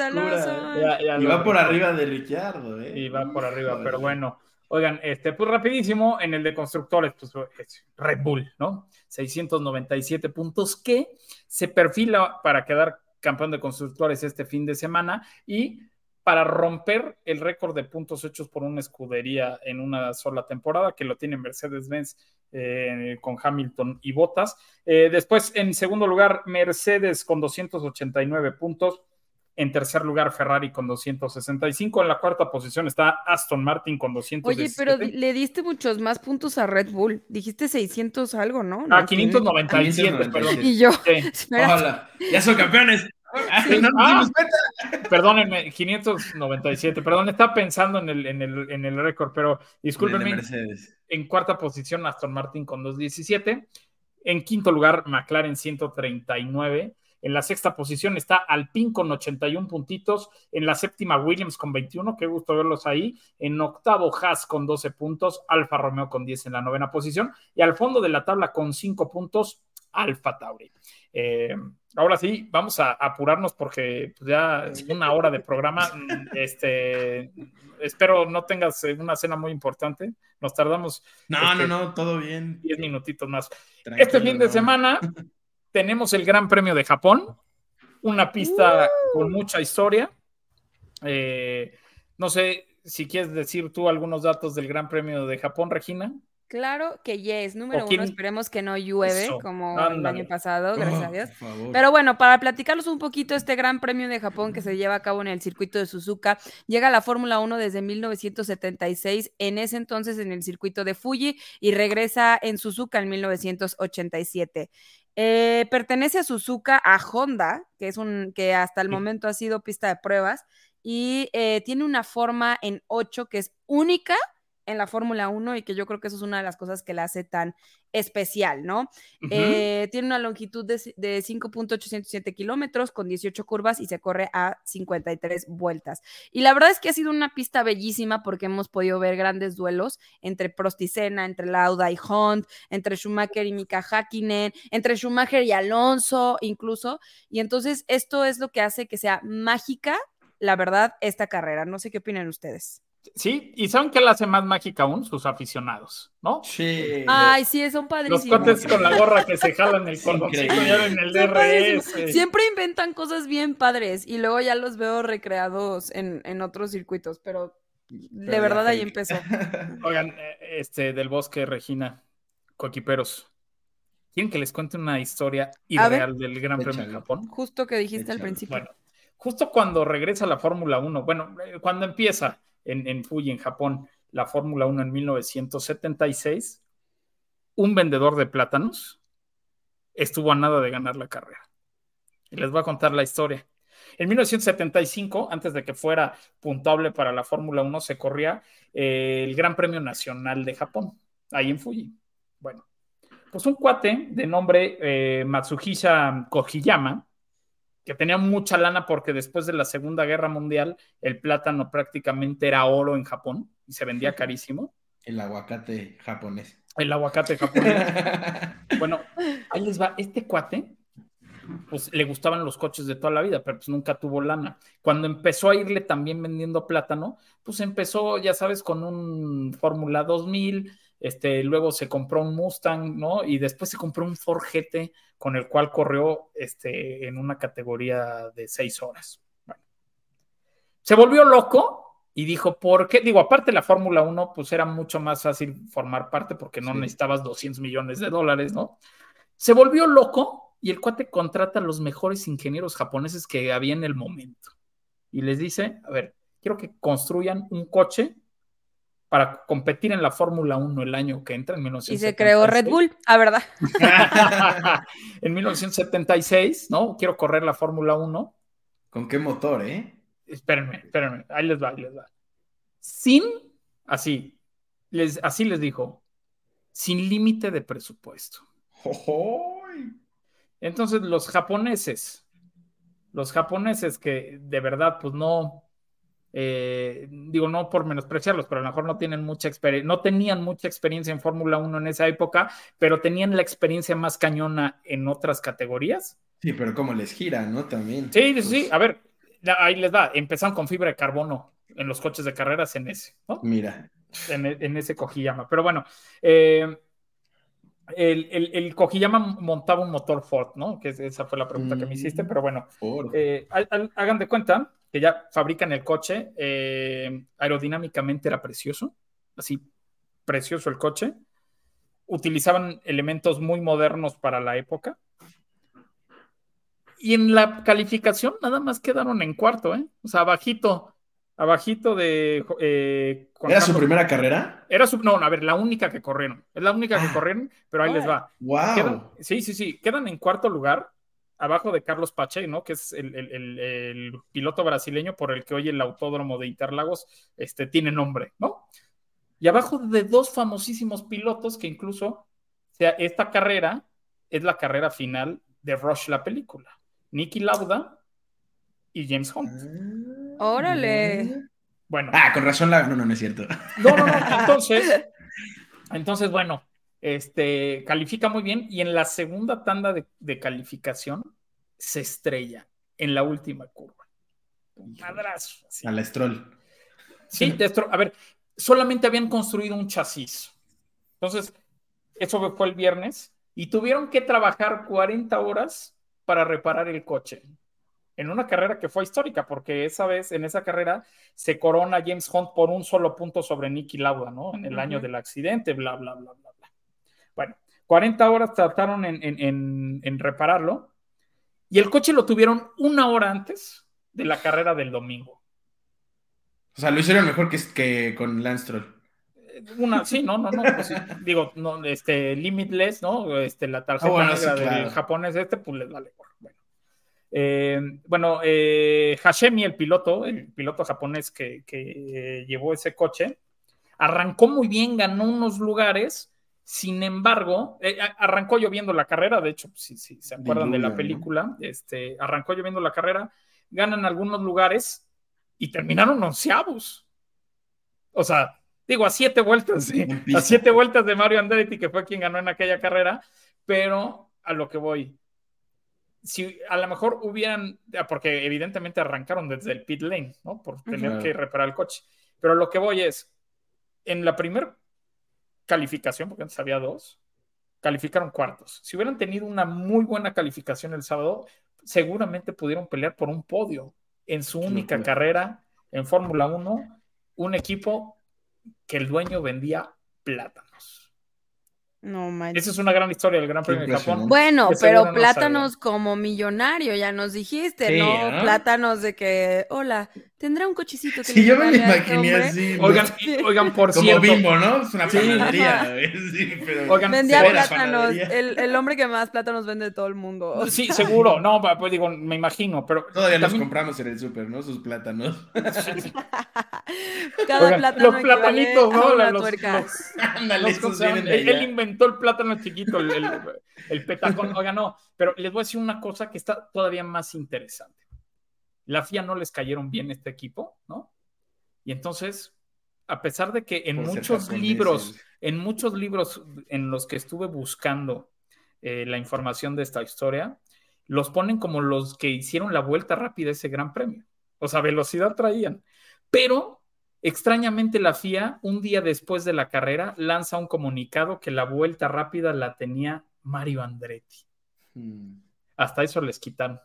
ya- ya Y lo- va por arriba de Ricciardo, ¿eh? Y va por arriba, Joder. pero bueno. Oigan, este, pues rapidísimo, en el de constructores, pues es Red Bull, ¿no? 697 puntos que se perfila para quedar campeón de constructores este fin de semana y para romper el récord de puntos hechos por una escudería en una sola temporada, que lo tiene Mercedes-Benz eh, con Hamilton y Bottas. Eh, después, en segundo lugar, Mercedes con 289 puntos. En tercer lugar, Ferrari con 265. En la cuarta posición está Aston Martin con 217. Oye, pero le diste muchos más puntos a Red Bull. Dijiste 600 algo, ¿no? Ah, No, 597, 597. perdón. Y yo, Sí. Ojalá. Ya son campeones. Sí. No nos Ah. Perdónenme, 597. Perdón, estaba pensando en el, en el, en el récord, pero discúlpenme. En cuarta posición, Aston Martin con 217. En quinto lugar, McLaren 139. En la sexta posición está Alpine con 81 puntitos. En la séptima, Williams con 21. Qué gusto verlos ahí. En octavo, Haas con 12 puntos. Alfa Romeo con 10 en la novena posición. Y al fondo de la tabla con 5 puntos, Alfa Tauri. Eh, ahora sí, vamos a apurarnos porque pues, ya una hora de programa. Este, espero no tengas eh, una cena muy importante. Nos tardamos No, Este- no, no, todo bien. 10 minutitos más. Tranquilo, Este fin de no. semana tenemos el Gran Premio de Japón, una pista con mucha historia. Eh, no sé si quieres decir tú algunos datos del Gran Premio de Japón, Regina. Claro que yes. Número ¿O quién- uno, esperemos que no llueve Eso, como el año pasado, gracias Oh, a Dios. Pero bueno, para platicarlos un poquito, este Gran Premio de Japón que se lleva a cabo en el circuito de Suzuka, llega a la Fórmula 1 desde 1976, en ese entonces en el circuito de Fuji, y regresa en Suzuka en 1987. Eh, pertenece a Suzuka, a Honda, que es un que hasta el momento ha sido pista de pruebas, y eh, tiene una forma en 8 que es única en la Fórmula 1 y que yo creo que eso es una de las cosas que la hace tan especial, ¿no? Eh, tiene una longitud de, de 5.807 kilómetros con 18 curvas y se corre a 53 vueltas. Y la verdad es que ha sido una pista bellísima porque hemos podido ver grandes duelos entre Prost y Senna, entre Lauda y Hunt, entre Schumacher y Mika Hakkinen, entre Schumacher y Alonso incluso. Y entonces esto es lo que hace que sea mágica, la verdad, esta carrera. No sé qué opinan ustedes. Sí, y ¿saben qué la hace más mágica aún? Sus aficionados, ¿no? Sí. Ay, sí, son Los padrísimos. cuates con la gorra que se jalan el en el. DRS. Siempre inventan cosas bien padres y luego ya los veo recreados en, en otros circuitos, pero de Pero verdad ahí empezó. Oigan, eh, este, del bosque, Regina, coquiperos. ¿Quieren que les cuente una historia irreal del Gran Premio de. Japón? Justo que dijiste al principio. Bueno, justo cuando regresa la Fórmula 1, bueno, eh, cuando empieza en, Fuji, en Japón, la Fórmula 1 en 1976, un vendedor de plátanos estuvo a nada de ganar la carrera. Y les voy a contar la historia. En 1975, antes de que fuera puntable para la Fórmula 1, se corría eh, el Gran Premio Nacional de Japón, ahí en Fuji. Bueno, pues un cuate de nombre eh, Matsuhisa Kojiyama, que tenía mucha lana porque después de la Segunda Guerra Mundial el plátano prácticamente era oro en Japón y se vendía carísimo. El aguacate japonés. El aguacate japonés. Bueno, ahí les va. Este cuate, pues le gustaban los coches de toda la vida, pero pues nunca tuvo lana. Cuando empezó a irle también vendiendo plátano, pues empezó, ya sabes, con un Fórmula 2000, este, luego se compró un Mustang, ¿no? Y después se compró un Ford GT con el cual corrió este, en una categoría de seis horas. Bueno. Se volvió loco y dijo, ¿por qué? Digo, aparte la Fórmula 1, pues era mucho más fácil formar parte porque no Sí. necesitabas 200 millones de dólares, ¿no? Se volvió loco y el cuate contrata a los mejores ingenieros japoneses que había en el momento. Y les dice, a ver, quiero que construyan un coche para competir en la Fórmula 1 el año que entra, en Y 1976. se creó Red Bull, ah, ¿verdad? en 1976, ¿no? Quiero correr la Fórmula 1. ¿Con qué motor, eh? Espérenme, espérenme, ahí les va, ahí les va. Sin, así, les, así les dijo, sin límite de presupuesto. Entonces, los japoneses, los japoneses que de verdad, pues no, eh, digo, no por menospreciarlos, pero a lo mejor no tienen mucha experiencia, no tenían mucha experiencia en Fórmula 1 en esa época, pero tenían la experiencia más cañona en otras categorías. Sí, pero como les gira, ¿no? También. Sí, sí, a ver, ahí les va, empezaron con fibra de carbono en los coches de carreras en ese, ¿no? Mira. En, en ese Kojiyama. Pero bueno, eh, el, el, el, Kojiyama montaba un motor Ford, ¿no? Que esa fue la pregunta que me hiciste, pero bueno, eh, hagan de cuenta que ya fabrican el coche, eh, aerodinámicamente era precioso, así precioso el coche, utilizaban elementos muy modernos para la época, y en la calificación nada más quedaron en cuarto, ¿eh? O sea, abajito, abajito de... Eh, ¿Era su primera carrera? Era su... No, a ver, la única que corrieron. Es la única que ah. corrieron, pero ahí les va. ¡Wow! sí, sí, sí. Quedan en cuarto lugar, abajo de Carlos Pache, ¿no? Que es el, el, el, piloto brasileño por el que hoy el autódromo de Interlagos este, tiene nombre, ¿no? Y abajo de dos famosísimos pilotos que incluso, o sea, esta carrera es la carrera final de Rush, la película. Nicky Lauda y James Hunt. Ah, ¡Órale! Bueno. Ah, con razón la... No, no, no es cierto. No, no, no. Entonces, entonces bueno, este, califica muy bien y en la segunda tanda de, calificación se estrella en la última curva. Madrazo. A la Stroll. Sí, a ver, solamente habían construido un chasis. Entonces, eso fue el viernes y tuvieron que trabajar 40 horas para reparar el coche. En una carrera que fue histórica, porque esa vez, en esa carrera, se corona James Hunt por un solo punto sobre Nicky Lauda, ¿no? En el año del accidente, bla, bla, bla, bla, bla. Bueno, 40 horas trataron en, repararlo y el coche lo tuvieron una hora antes de la carrera del domingo. O sea, lo hicieron mejor que, que con Lance Troll. Una, sí, no, no, no, pues digo, no, este, limitless, ¿no? Este, la tarjeta ah, negra del japonés este, pues les vale. Bueno, eh, bueno eh, Hashemi, el piloto, el piloto japonés que, que llevó ese coche, arrancó muy bien, ganó unos lugares, sin embargo, eh, arrancó lloviendo la carrera, de hecho, si, si se acuerdan de la película, este, arrancó lloviendo la carrera, ganan algunos lugares y terminaron onceavos. O sea, digo, a siete vueltas, a siete vueltas de Mario Andretti, que fue quien ganó en aquella carrera, pero a lo que voy, si a lo mejor hubieran, porque evidentemente arrancaron desde el pit lane, ¿no? Por tener que reparar el coche, pero lo que voy es, en la primera calificación, porque antes había dos, calificaron cuartos. Si hubieran tenido una muy buena calificación el sábado, seguramente pudieron pelear por un podio en su única carrera en Fórmula 1, un equipo que el dueño vendía plátanos. No manches. Esa es una gran historia del Gran Premio de Japón. Bueno, pero plátanos como millonario, ya nos dijiste, ¿no? Plátanos de que, hola, tendrá un cochecito que Sí, yo me lo imaginé así. Oigan, oigan, por como cierto. Bimbo, ¿no? Es una panadería. Sí, pero oigan, vendía plátanos. El, el, hombre que más plátanos vende de todo el mundo. Sí, seguro. No, pues digo, me imagino, pero. Todavía también... los compramos en el súper, ¿no? Sus plátanos. Cada oigan, plátano. Los platanitos, ¿no? Los, los, Ándale, los, él, inventó el plátano chiquito, el, el, el petacón. Oigan, no, pero les voy a decir una cosa que está todavía más interesante la FIA no les cayeron bien este equipo, ¿no? Y entonces, a pesar de que en muchos libros, en muchos libros en los que estuve buscando eh, la información de esta historia, los ponen como los que hicieron la vuelta rápida ese gran premio. O sea, velocidad traían. Pero, extrañamente, la FIA, un día después de la carrera, lanza un comunicado que la vuelta rápida la tenía Mario Andretti. Hmm. Hasta eso les quitaron.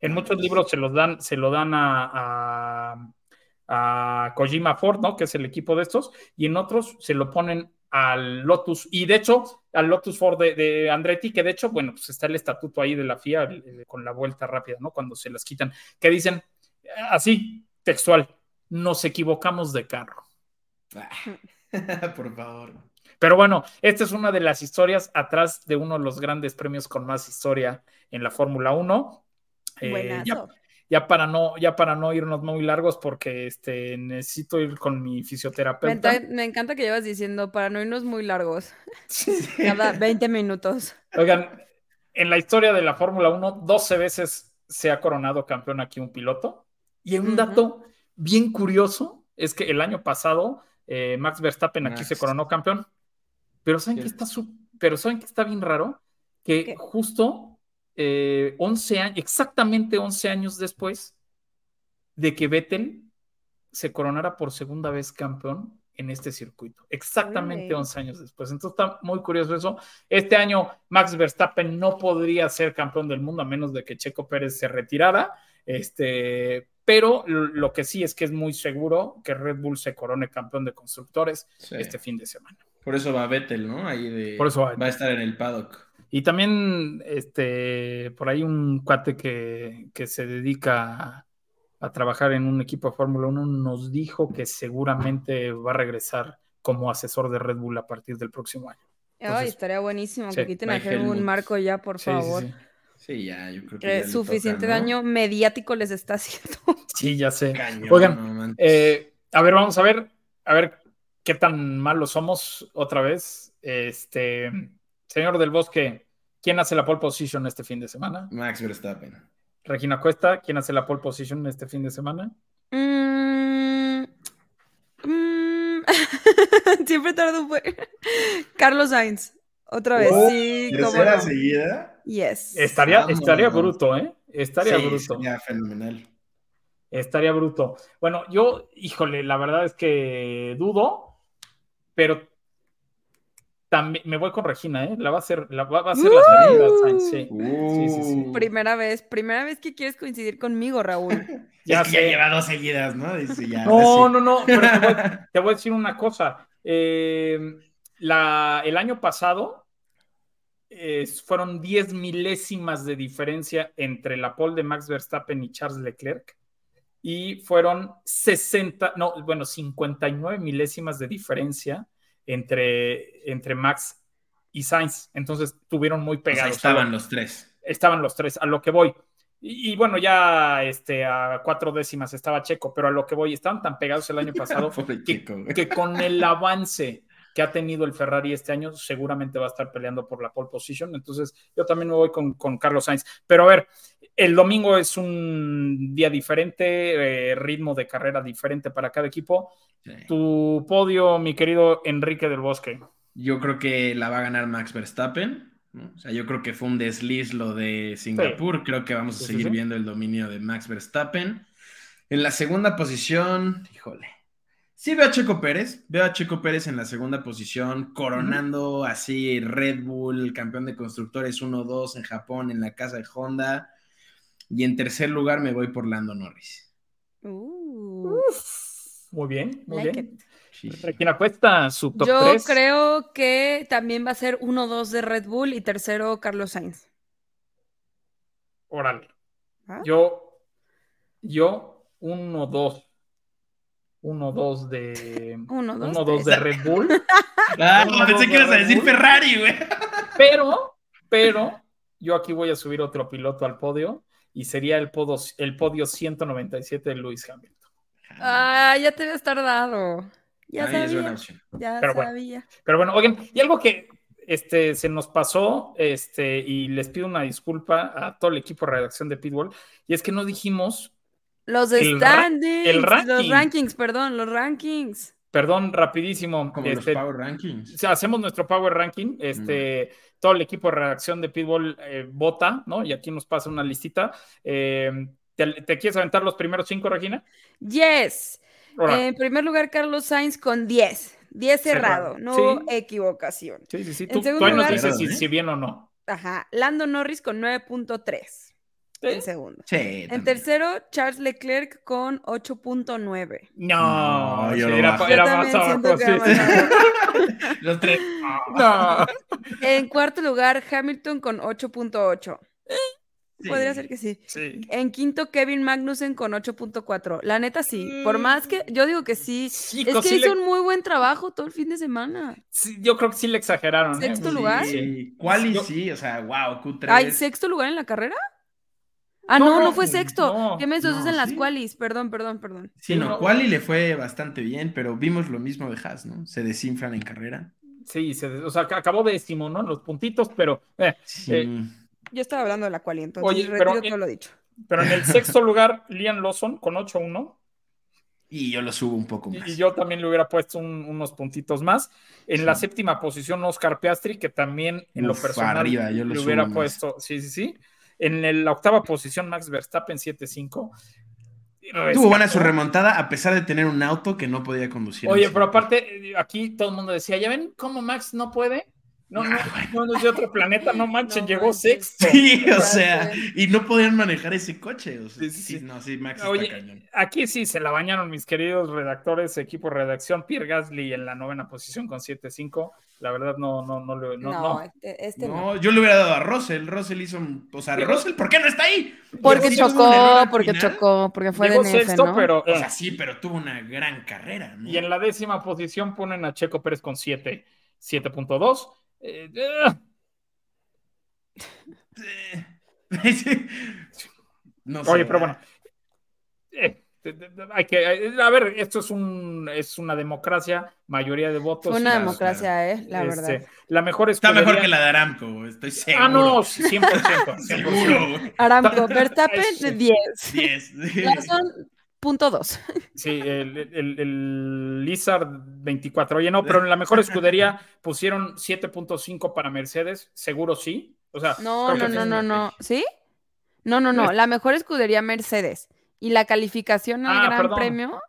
En muchos libros se los dan, se lo dan a, a, Kojima Ford, ¿no? Que es el equipo de estos, y en otros se lo ponen al Lotus, y de hecho, al Lotus Ford de, Andretti, que de hecho, bueno, pues está el estatuto ahí de la FIA con la vuelta rápida, ¿no? Cuando se las quitan, que dicen así, textual, nos equivocamos de carro. Por favor. Pero bueno, esta es una de las historias atrás de uno de los grandes premios con más historia en la Fórmula 1. Eh, ya, para no, ya para no irnos muy largos, porque este, necesito ir con mi fisioterapeuta. Me, encanta que llevas diciendo para no irnos muy largos. Cada 20 minutos. Oigan, en la historia de la Fórmula 1, 12 veces se ha coronado campeón aquí un piloto. Y un dato bien curioso es que el año pasado eh, Max Verstappen aquí Max. se coronó campeón. Pero ¿saben qué Cierto. está, su- pero ¿saben qué está bien raro? Que ¿Qué? justo eh, 11 años, exactamente 11 años después de que Vettel se coronara por segunda vez campeón en este circuito. Exactamente Órale. 11 años después. Entonces está muy curioso eso. Este año Max Verstappen no podría ser campeón del mundo a menos de que Checo Pérez se retirara. Este, pero lo que sí es que es muy seguro que Red Bull se corone campeón de constructores Sí. este fin de semana. Por eso va Vettel, ¿no? Ahí de. Por eso va a estar en el paddock. Y también, este, por ahí un cuate que, que se dedica a, a trabajar en un equipo de Fórmula 1 nos dijo que seguramente va a regresar como asesor de Red Bull a partir del próximo año. Ay, Entonces, estaría buenísimo sí, que quiten a Helmut Helmut. Marco ya, por Sí, favor. sí. Sí, ya, yo creo que. Que ya suficiente toca, ¿no? daño mediático les está haciendo. Sí, ya sé. Cañón, Oigan, no. Eh, a ver, vamos a ver, a ver qué tan malos somos otra vez. Este, señor del Bosque, ¿quién hace la pole position este fin de semana? Max Verstappen. Regina Cuesta, ¿quién hace la pole position este fin de semana? Mm, mm, Siempre tardo un buen. Carlos Sainz. Otra vez, Oh, sí, ¿Tercera no. seguida? Yes. Estaría, estaría bruto, ¿eh? Estaría Sí, bruto. sería fenomenal. Estaría bruto. Bueno, yo, híjole, la verdad es que dudo, pero también me voy con Regina, ¿eh? La va a hacer, la, va, va a hacer la segunda Sainz, sí. Sí, sí, sí. Uh, Primera vez, primera vez que quieres coincidir conmigo, Raúl. Ya es que ya lleva dos seguidas, ¿no? Dice, ya, No, no, no, pero te voy, te voy a decir una cosa. Eh, la, el año pasado eh, fueron 10 milésimas de diferencia entre la pole de Max Verstappen y Charles Leclerc y fueron 60, no, bueno, 59 milésimas de diferencia entre, entre Max y Sainz. Entonces tuvieron muy O sea, pegados. estaban los tres. estaban los tres, a lo que voy. Y, y bueno, ya este, a cuatro décimas estaba Checo, pero a lo que voy, estaban tan pegados el año pasado que con el avance que ha tenido el Ferrari este año, seguramente va a estar peleando por la pole position. Entonces, yo también me voy con, con Carlos Sainz. Pero a ver, el domingo es un día diferente, eh, ritmo de carrera diferente para cada equipo. Sí. Tu podio, mi querido Enrique del Bosque. Yo creo que la va a ganar Max Verstappen. ¿no? O sea, yo creo que fue un desliz lo de Singapur. Creo que vamos a Sí, seguir viendo el dominio de Max Verstappen. En la segunda posición, híjole. Sí veo a Checo Pérez. Veo a Checo Pérez en la segunda posición, coronando así Red Bull, campeón de constructores 1-2 en Japón, en la casa de Honda. Y en tercer lugar me voy por Lando Norris. Uh, Muy bien, muy like bien. it. Sí, sí. Regina Cuesta, su top Yo 3. creo que también va a ser 1-2 de Red Bull y tercero Carlos Sainz. Órale. ¿Ah? Yo, yo, 1-2. 1-2 de. Uno, dos, 1-2 de. Red Bull. Ah, Uno, pensé dos, que ibas a Red decir Bull. Ferrari, güey. Pero, pero, yo aquí voy a subir otro piloto al podio y sería el, podo, el podio 197 de Lewis Hamilton. Ah, ya te habías tardado. Ya buena sabía. Ya Pero bueno. sabía. Pero bueno, oigan, y algo que este, se nos pasó, este, y les pido una disculpa a todo el equipo de redacción de Pitbull, y es que no dijimos, Los El ra- standings. el Los ranking. rankings, perdón, los rankings. perdón, rapidísimo, Como este, los Power Rankings. o sea, hacemos nuestro Power Ranking, este, todo el equipo de redacción de Pitbull eh, vota, ¿no? Y aquí nos pasa una listita. Eh, ¿te, te quieres aventar los primeros cinco, Regina? Yes. En primer lugar, Carlos Sainz con 10. 10 cerrado, Cerrado. no Sí. equivocación. sí, sí, sí. en Tú, tú segundo ahí nos lugar- dices si, ¿eh? si bien o no. Ajá. Lando Norris con 9.3 en segundo. Sí. En tercero, Charles Leclerc con 8.9. No, No, yo sí, era, bajo. era Yo más abajo. que sí, era sí. más Los tres. No. En cuarto lugar, Hamilton con 8.8. Sí. Podría ser que sí. Sí. En quinto, Kevin Magnussen con 8.4. La neta sí. Por más que yo digo que sí. Sí, Es que sí hizo le- un muy buen trabajo todo el fin de semana. sí, yo creo que sí le exageraron. ¿eh? Sexto lugar. sí. Sí. ¿Cuál y Yo- sí? O sea, wow, Q3. Ay, ¿sexto lugar en la carrera? Ah, No, no, fue sexto. no, ¿Qué mensos no, es en las sí. qualis? Perdón, perdón, perdón. Sí, Sí, no, no. Quali le fue bastante bien, pero vimos lo mismo de Haas, ¿no? Se desinflan en carrera. Sí, se- o sea, acabó décimo, ¿no? Los puntitos, pero, eh, Sí. Eh, Yo estaba hablando de la quali, entonces Oye, retiro pero, todo eh, lo dicho. pero en el sexto lugar, Liam Lawson con 8-1. Y yo lo subo un poco más. y yo también le hubiera puesto un- unos puntitos más. En Sí. la séptima posición, Oscar Piastri, que también en lo Uf, personal arriba, yo lo le subo hubiera más. puesto. Sí, sí, sí. En la octava posición, Max Verstappen 7-5. Tuvo buena su remontada a pesar de tener un auto que no podía conducir. Oye, pero aparte, eh, aquí todo el mundo decía, ¿ya ven cómo Max no puede? No, no, no, no es de otro planeta, no manchen, No llegó manches. sexto. Sí, o sea, y no podían manejar ese coche. O sea, Sí, sí, sí, sí. no, sí, Max Oye, está cañón. Aquí sí se la bañaron mis queridos redactores, equipo de redacción, Pierre Gasly en la novena posición con 7-5. La verdad no, no, no, le- no, No, no. este, este no. No, yo le hubiera dado a Russell. Russell hizo. O sea, Russell, ¿por qué no está ahí? Porque chocó, porque final. chocó, porque fue Llegó DNF, sexto, ¿no? pero... O eh, sea, sí, pero tuvo una gran carrera. ¿no? Y en la décima posición ponen a Checo Pérez con 7, 7.2. Eh, Sí. no sé. Oye, pero bueno. eh, hay que, eh, a ver, esto es un es una democracia, mayoría de votos. Fue una democracia, ¿eh? La este, verdad. La mejor Está mejor que la de Aramco, estoy seguro. Ah, no, 100%. 100%. Seguro. Aramco, Verstappen, Sí. 10. 10. Lawson, punto 2. Sí, el, el, el Lizard 24. Oye, no, pero en la mejor escudería pusieron 7.5 para Mercedes, seguro sí. O sea, No, no, no, no, no. ¿Sí? No, no, no. La mejor escudería Mercedes. Y la calificación al Ah, Gran perdón. Premio,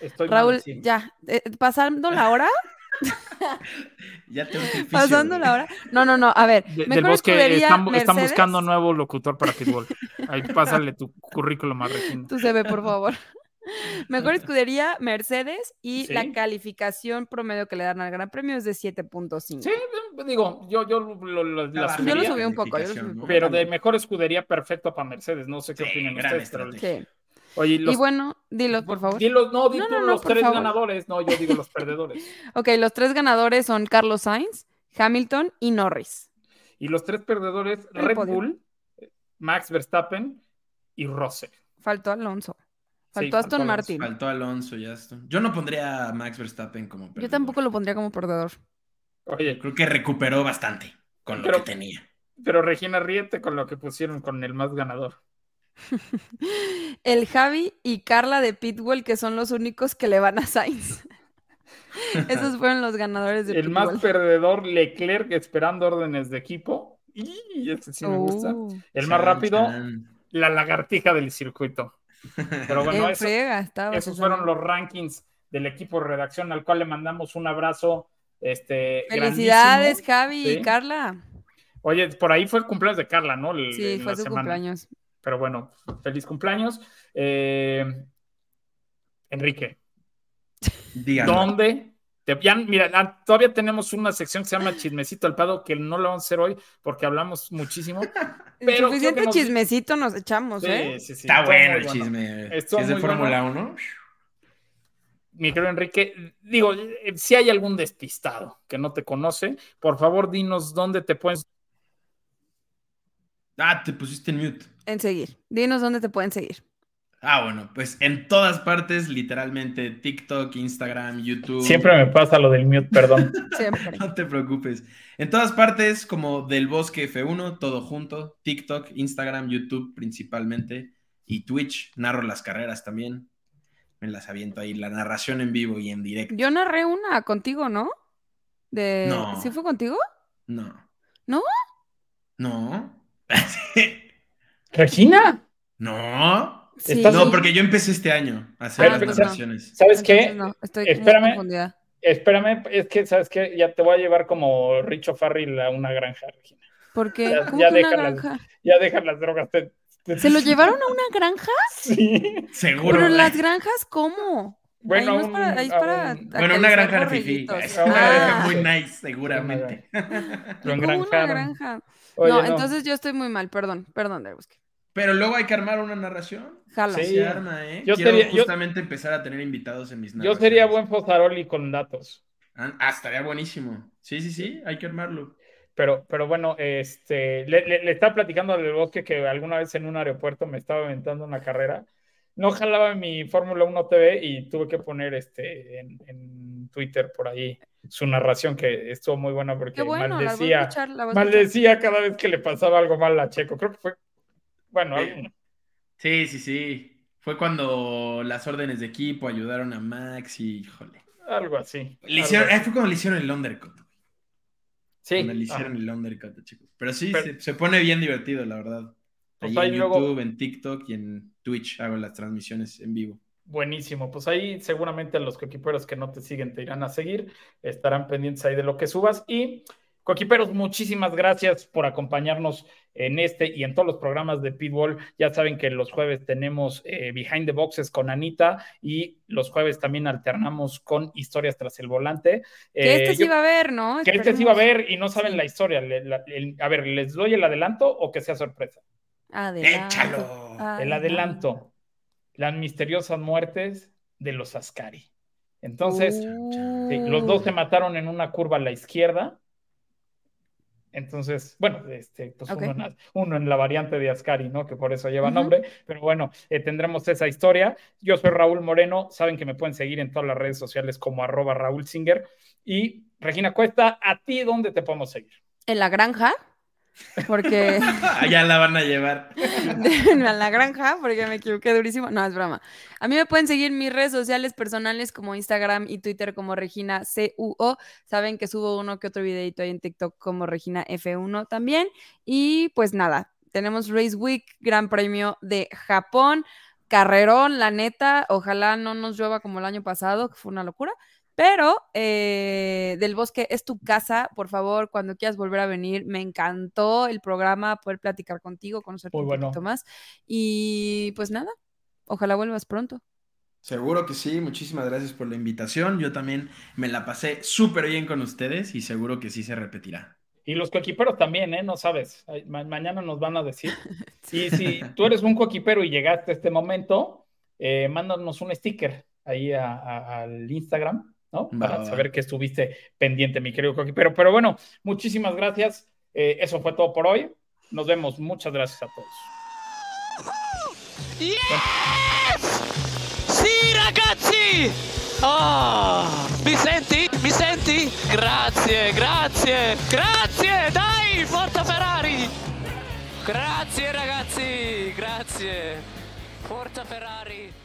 Estoy mal, Raúl, sí. ya, eh, pasando la hora, Ya te pasando la hora. No, no, no, a ver, De- del bosque escudería están, están buscando nuevo locutor para Pitbull. Ahí pásale tu currículum a Regina. Tu CV, por favor. Mejor escudería Mercedes y Sí. la calificación promedio que le dan al Gran Premio es de 7.5. Sí, digo, yo, yo lo, lo- la Yo lo subí un poco, yo lo subí un poco pero de mejor escudería perfecto para Mercedes. No sé qué Sí, opinan gran ustedes, pero estrategia. Sí. oye, los, Y bueno, dilo, por favor. Dilo, no, di No, tú no, no, los tres favor. ganadores. No, yo digo los perdedores. Ok, los tres ganadores son Carlos Sainz, Hamilton y Norris. Y los tres perdedores, El Red podio. Bull, Max Verstappen y Russell. Faltó Alonso. Sí, Faltó Aston faltó Alonso. Martin. Faltó Alonso ya esto. Yo no pondría a Max Verstappen como Yo perdedor. tampoco lo pondría como perdedor. Oye, Creo que recuperó bastante con lo Pero- que tenía. pero Regina ríete con lo que pusieron con el más ganador. El Javi y Carla de Pitbull, que son los únicos que le van a Sainz. Esos fueron los ganadores de El Pitbull. más perdedor, Leclerc, esperando órdenes de equipo. Y este sí me gusta. Uh, El más Chan, rápido, chan. la lagartija del circuito. Pero bueno, en eso- friega estaba. esos fueron los rankings del equipo de redacción, al cual le mandamos un abrazo. Este, Felicidades, grandísimo. Javi Sí. y Carla. Oye, por ahí fue el cumpleaños de Carla, ¿no? El- Sí, fue su semana. cumpleaños. Pero bueno, feliz cumpleaños. Eh, Enrique, Díganlo. ¿dónde? Te- ya, mira, ah, todavía tenemos una sección que se llama Chismecito al Pado, que no lo vamos a hacer hoy porque hablamos muchísimo. Pero Suficiente creo que nos- chismecito nos echamos, ¿eh? Sí, sí, sí. Está bueno el chisme. Estuvo Si es de Fórmula 1. mi querido Enrique, digo, eh, si hay algún despistado que no te conoce, por favor dinos dónde te pueden Ah, te pusiste en mute. En seguir. Dinos dónde te pueden seguir. Ah, bueno, pues en todas partes, literalmente, TikTok, Instagram, YouTube. me pasa lo del mute, perdón. Siempre. No te preocupes. En todas partes, como del Bosque F1, todo junto. TikTok, Instagram, YouTube principalmente. Y Twitch. Narro las carreras también. Me las aviento ahí. La narración en vivo y en directo. Yo narré una contigo, ¿no? De... No. ¿Sí fue contigo? No. ¿No? No. Regina, no. Sí. No, porque yo empecé este año a hacer Ah, las narraciones. ¿sabes qué? No, estoy muy Espérame. Espérame, es que, ¿sabes qué? Ya te voy a llevar como Richo Farrell a una granja, Regina. ¿Por qué? Ya- ¿Cómo ya que una? Ya dejan las drogas. te- te- ¿Se lo llevaron a una granja? Sí. Seguro. Pero ¿eh? las granjas, ¿cómo? Bueno, ahí no es para, ahí es a para un- Bueno, una granja de borreguitos. Una Una Ah, granja muy nice, seguramente. Lo ¿cómo una engranjaron. granja? Oye, no, no. entonces yo estoy muy mal, perdón, perdón, Debusque. Pero luego hay que armar una narración. Jala. Sí. Se arma, ¿eh? Yo Quiero sería- yo- justamente empezar a tener invitados en mis Yo narraciones. sería buen Fosaroli con datos. Ah, ah, estaría buenísimo. Sí, sí, sí, hay que armarlo. Pero, pero bueno, este, le, le- le estaba platicando al bosque que alguna vez en un aeropuerto me estaba aventando una carrera. No jalaba mi Fórmula 1 TV y tuve que poner este en, en Twitter por ahí su narración que estuvo muy buena porque bueno, la maldecía, escuchar, la escuchar. maldecía cada vez que le pasaba algo mal a Checo. Creo que fue, bueno, Sí. algo- Sí, sí, sí. Fue cuando las órdenes de equipo ayudaron a Max y, híjole. Algo así. Le hicieron, algo así. fue cuando le hicieron el undercut. güey. Sí. Cuando le hicieron Ah, el undercut, chicos. Pero sí, Pero- se, se pone bien divertido, la verdad. Pues Ahí ahí en luego- YouTube, en TikTok y en Twitch hago las transmisiones en vivo. Buenísimo, pues ahí seguramente los coequiperos que no te siguen te irán a seguir, estarán pendientes ahí de lo que subas. Y coequiperos, muchísimas gracias por acompañarnos en este y en todos los programas de Pitbull. Ya saben que los jueves tenemos eh, Behind the Boxes con Anita y los jueves también alternamos con Historias tras el volante. Que Eh, este sí yo- va a ver, ¿no? que este sí va a ver y no saben Sí. la historia. Le- la- el- a ver, ¿les doy el adelanto o que sea sorpresa? Adelanto. ¡Échalo! El adelanto. Las misteriosas muertes de los Ascari. Entonces, sí, los dos se mataron en una curva a la izquierda. Entonces, bueno, este, pues uno, en la, uno en la variante de Ascari, ¿no? Que por eso lleva nombre. Pero bueno, eh, tendremos esa historia. Yo soy Raúl Moreno. Saben que me pueden seguir en todas las redes sociales como arroba Raúl Singer. Y Regina Cuesta, ¿a ti dónde te podemos seguir? En la granja, porque Allá la van a llevar. en la granja, porque me equivoqué durísimo. No, es broma. A mí me pueden seguir en mis redes sociales personales como Instagram y Twitter como Regina CUO. Saben que subo uno que otro videito ahí en TikTok como Regina F1 también. Y pues nada, tenemos Race Week, Gran Premio de Japón. Carrerón, la neta, ojalá no nos llueva como el año pasado, que fue una locura. Pero eh, Del Bosque es tu casa, por favor, cuando quieras volver a venir. Me encantó el programa, poder platicar contigo, conocerte Muy un bueno. poquito más. Y pues nada, ojalá vuelvas pronto. Seguro que sí, muchísimas gracias por la invitación. Yo también me la pasé súper bien con ustedes y seguro que sí se repetirá. Y los coequiperos también, ¿eh? No sabes. Ma- mañana nos van a decir. Y si tú eres un coequipero y llegaste a este momento, eh, mándanos un sticker ahí a- a- al Instagram, ¿no? Va, Para saber que estuviste pendiente, mi querido coequipero. Pero bueno, muchísimas gracias. Eh, eso fue todo por hoy. Nos vemos. Muchas gracias a todos. Yes! Sì, ragazzi! Ah, mi senti? Mi senti? Grazie, grazie, grazie! Dai, forza Ferrari! Grazie ragazzi, grazie! Forza Ferrari!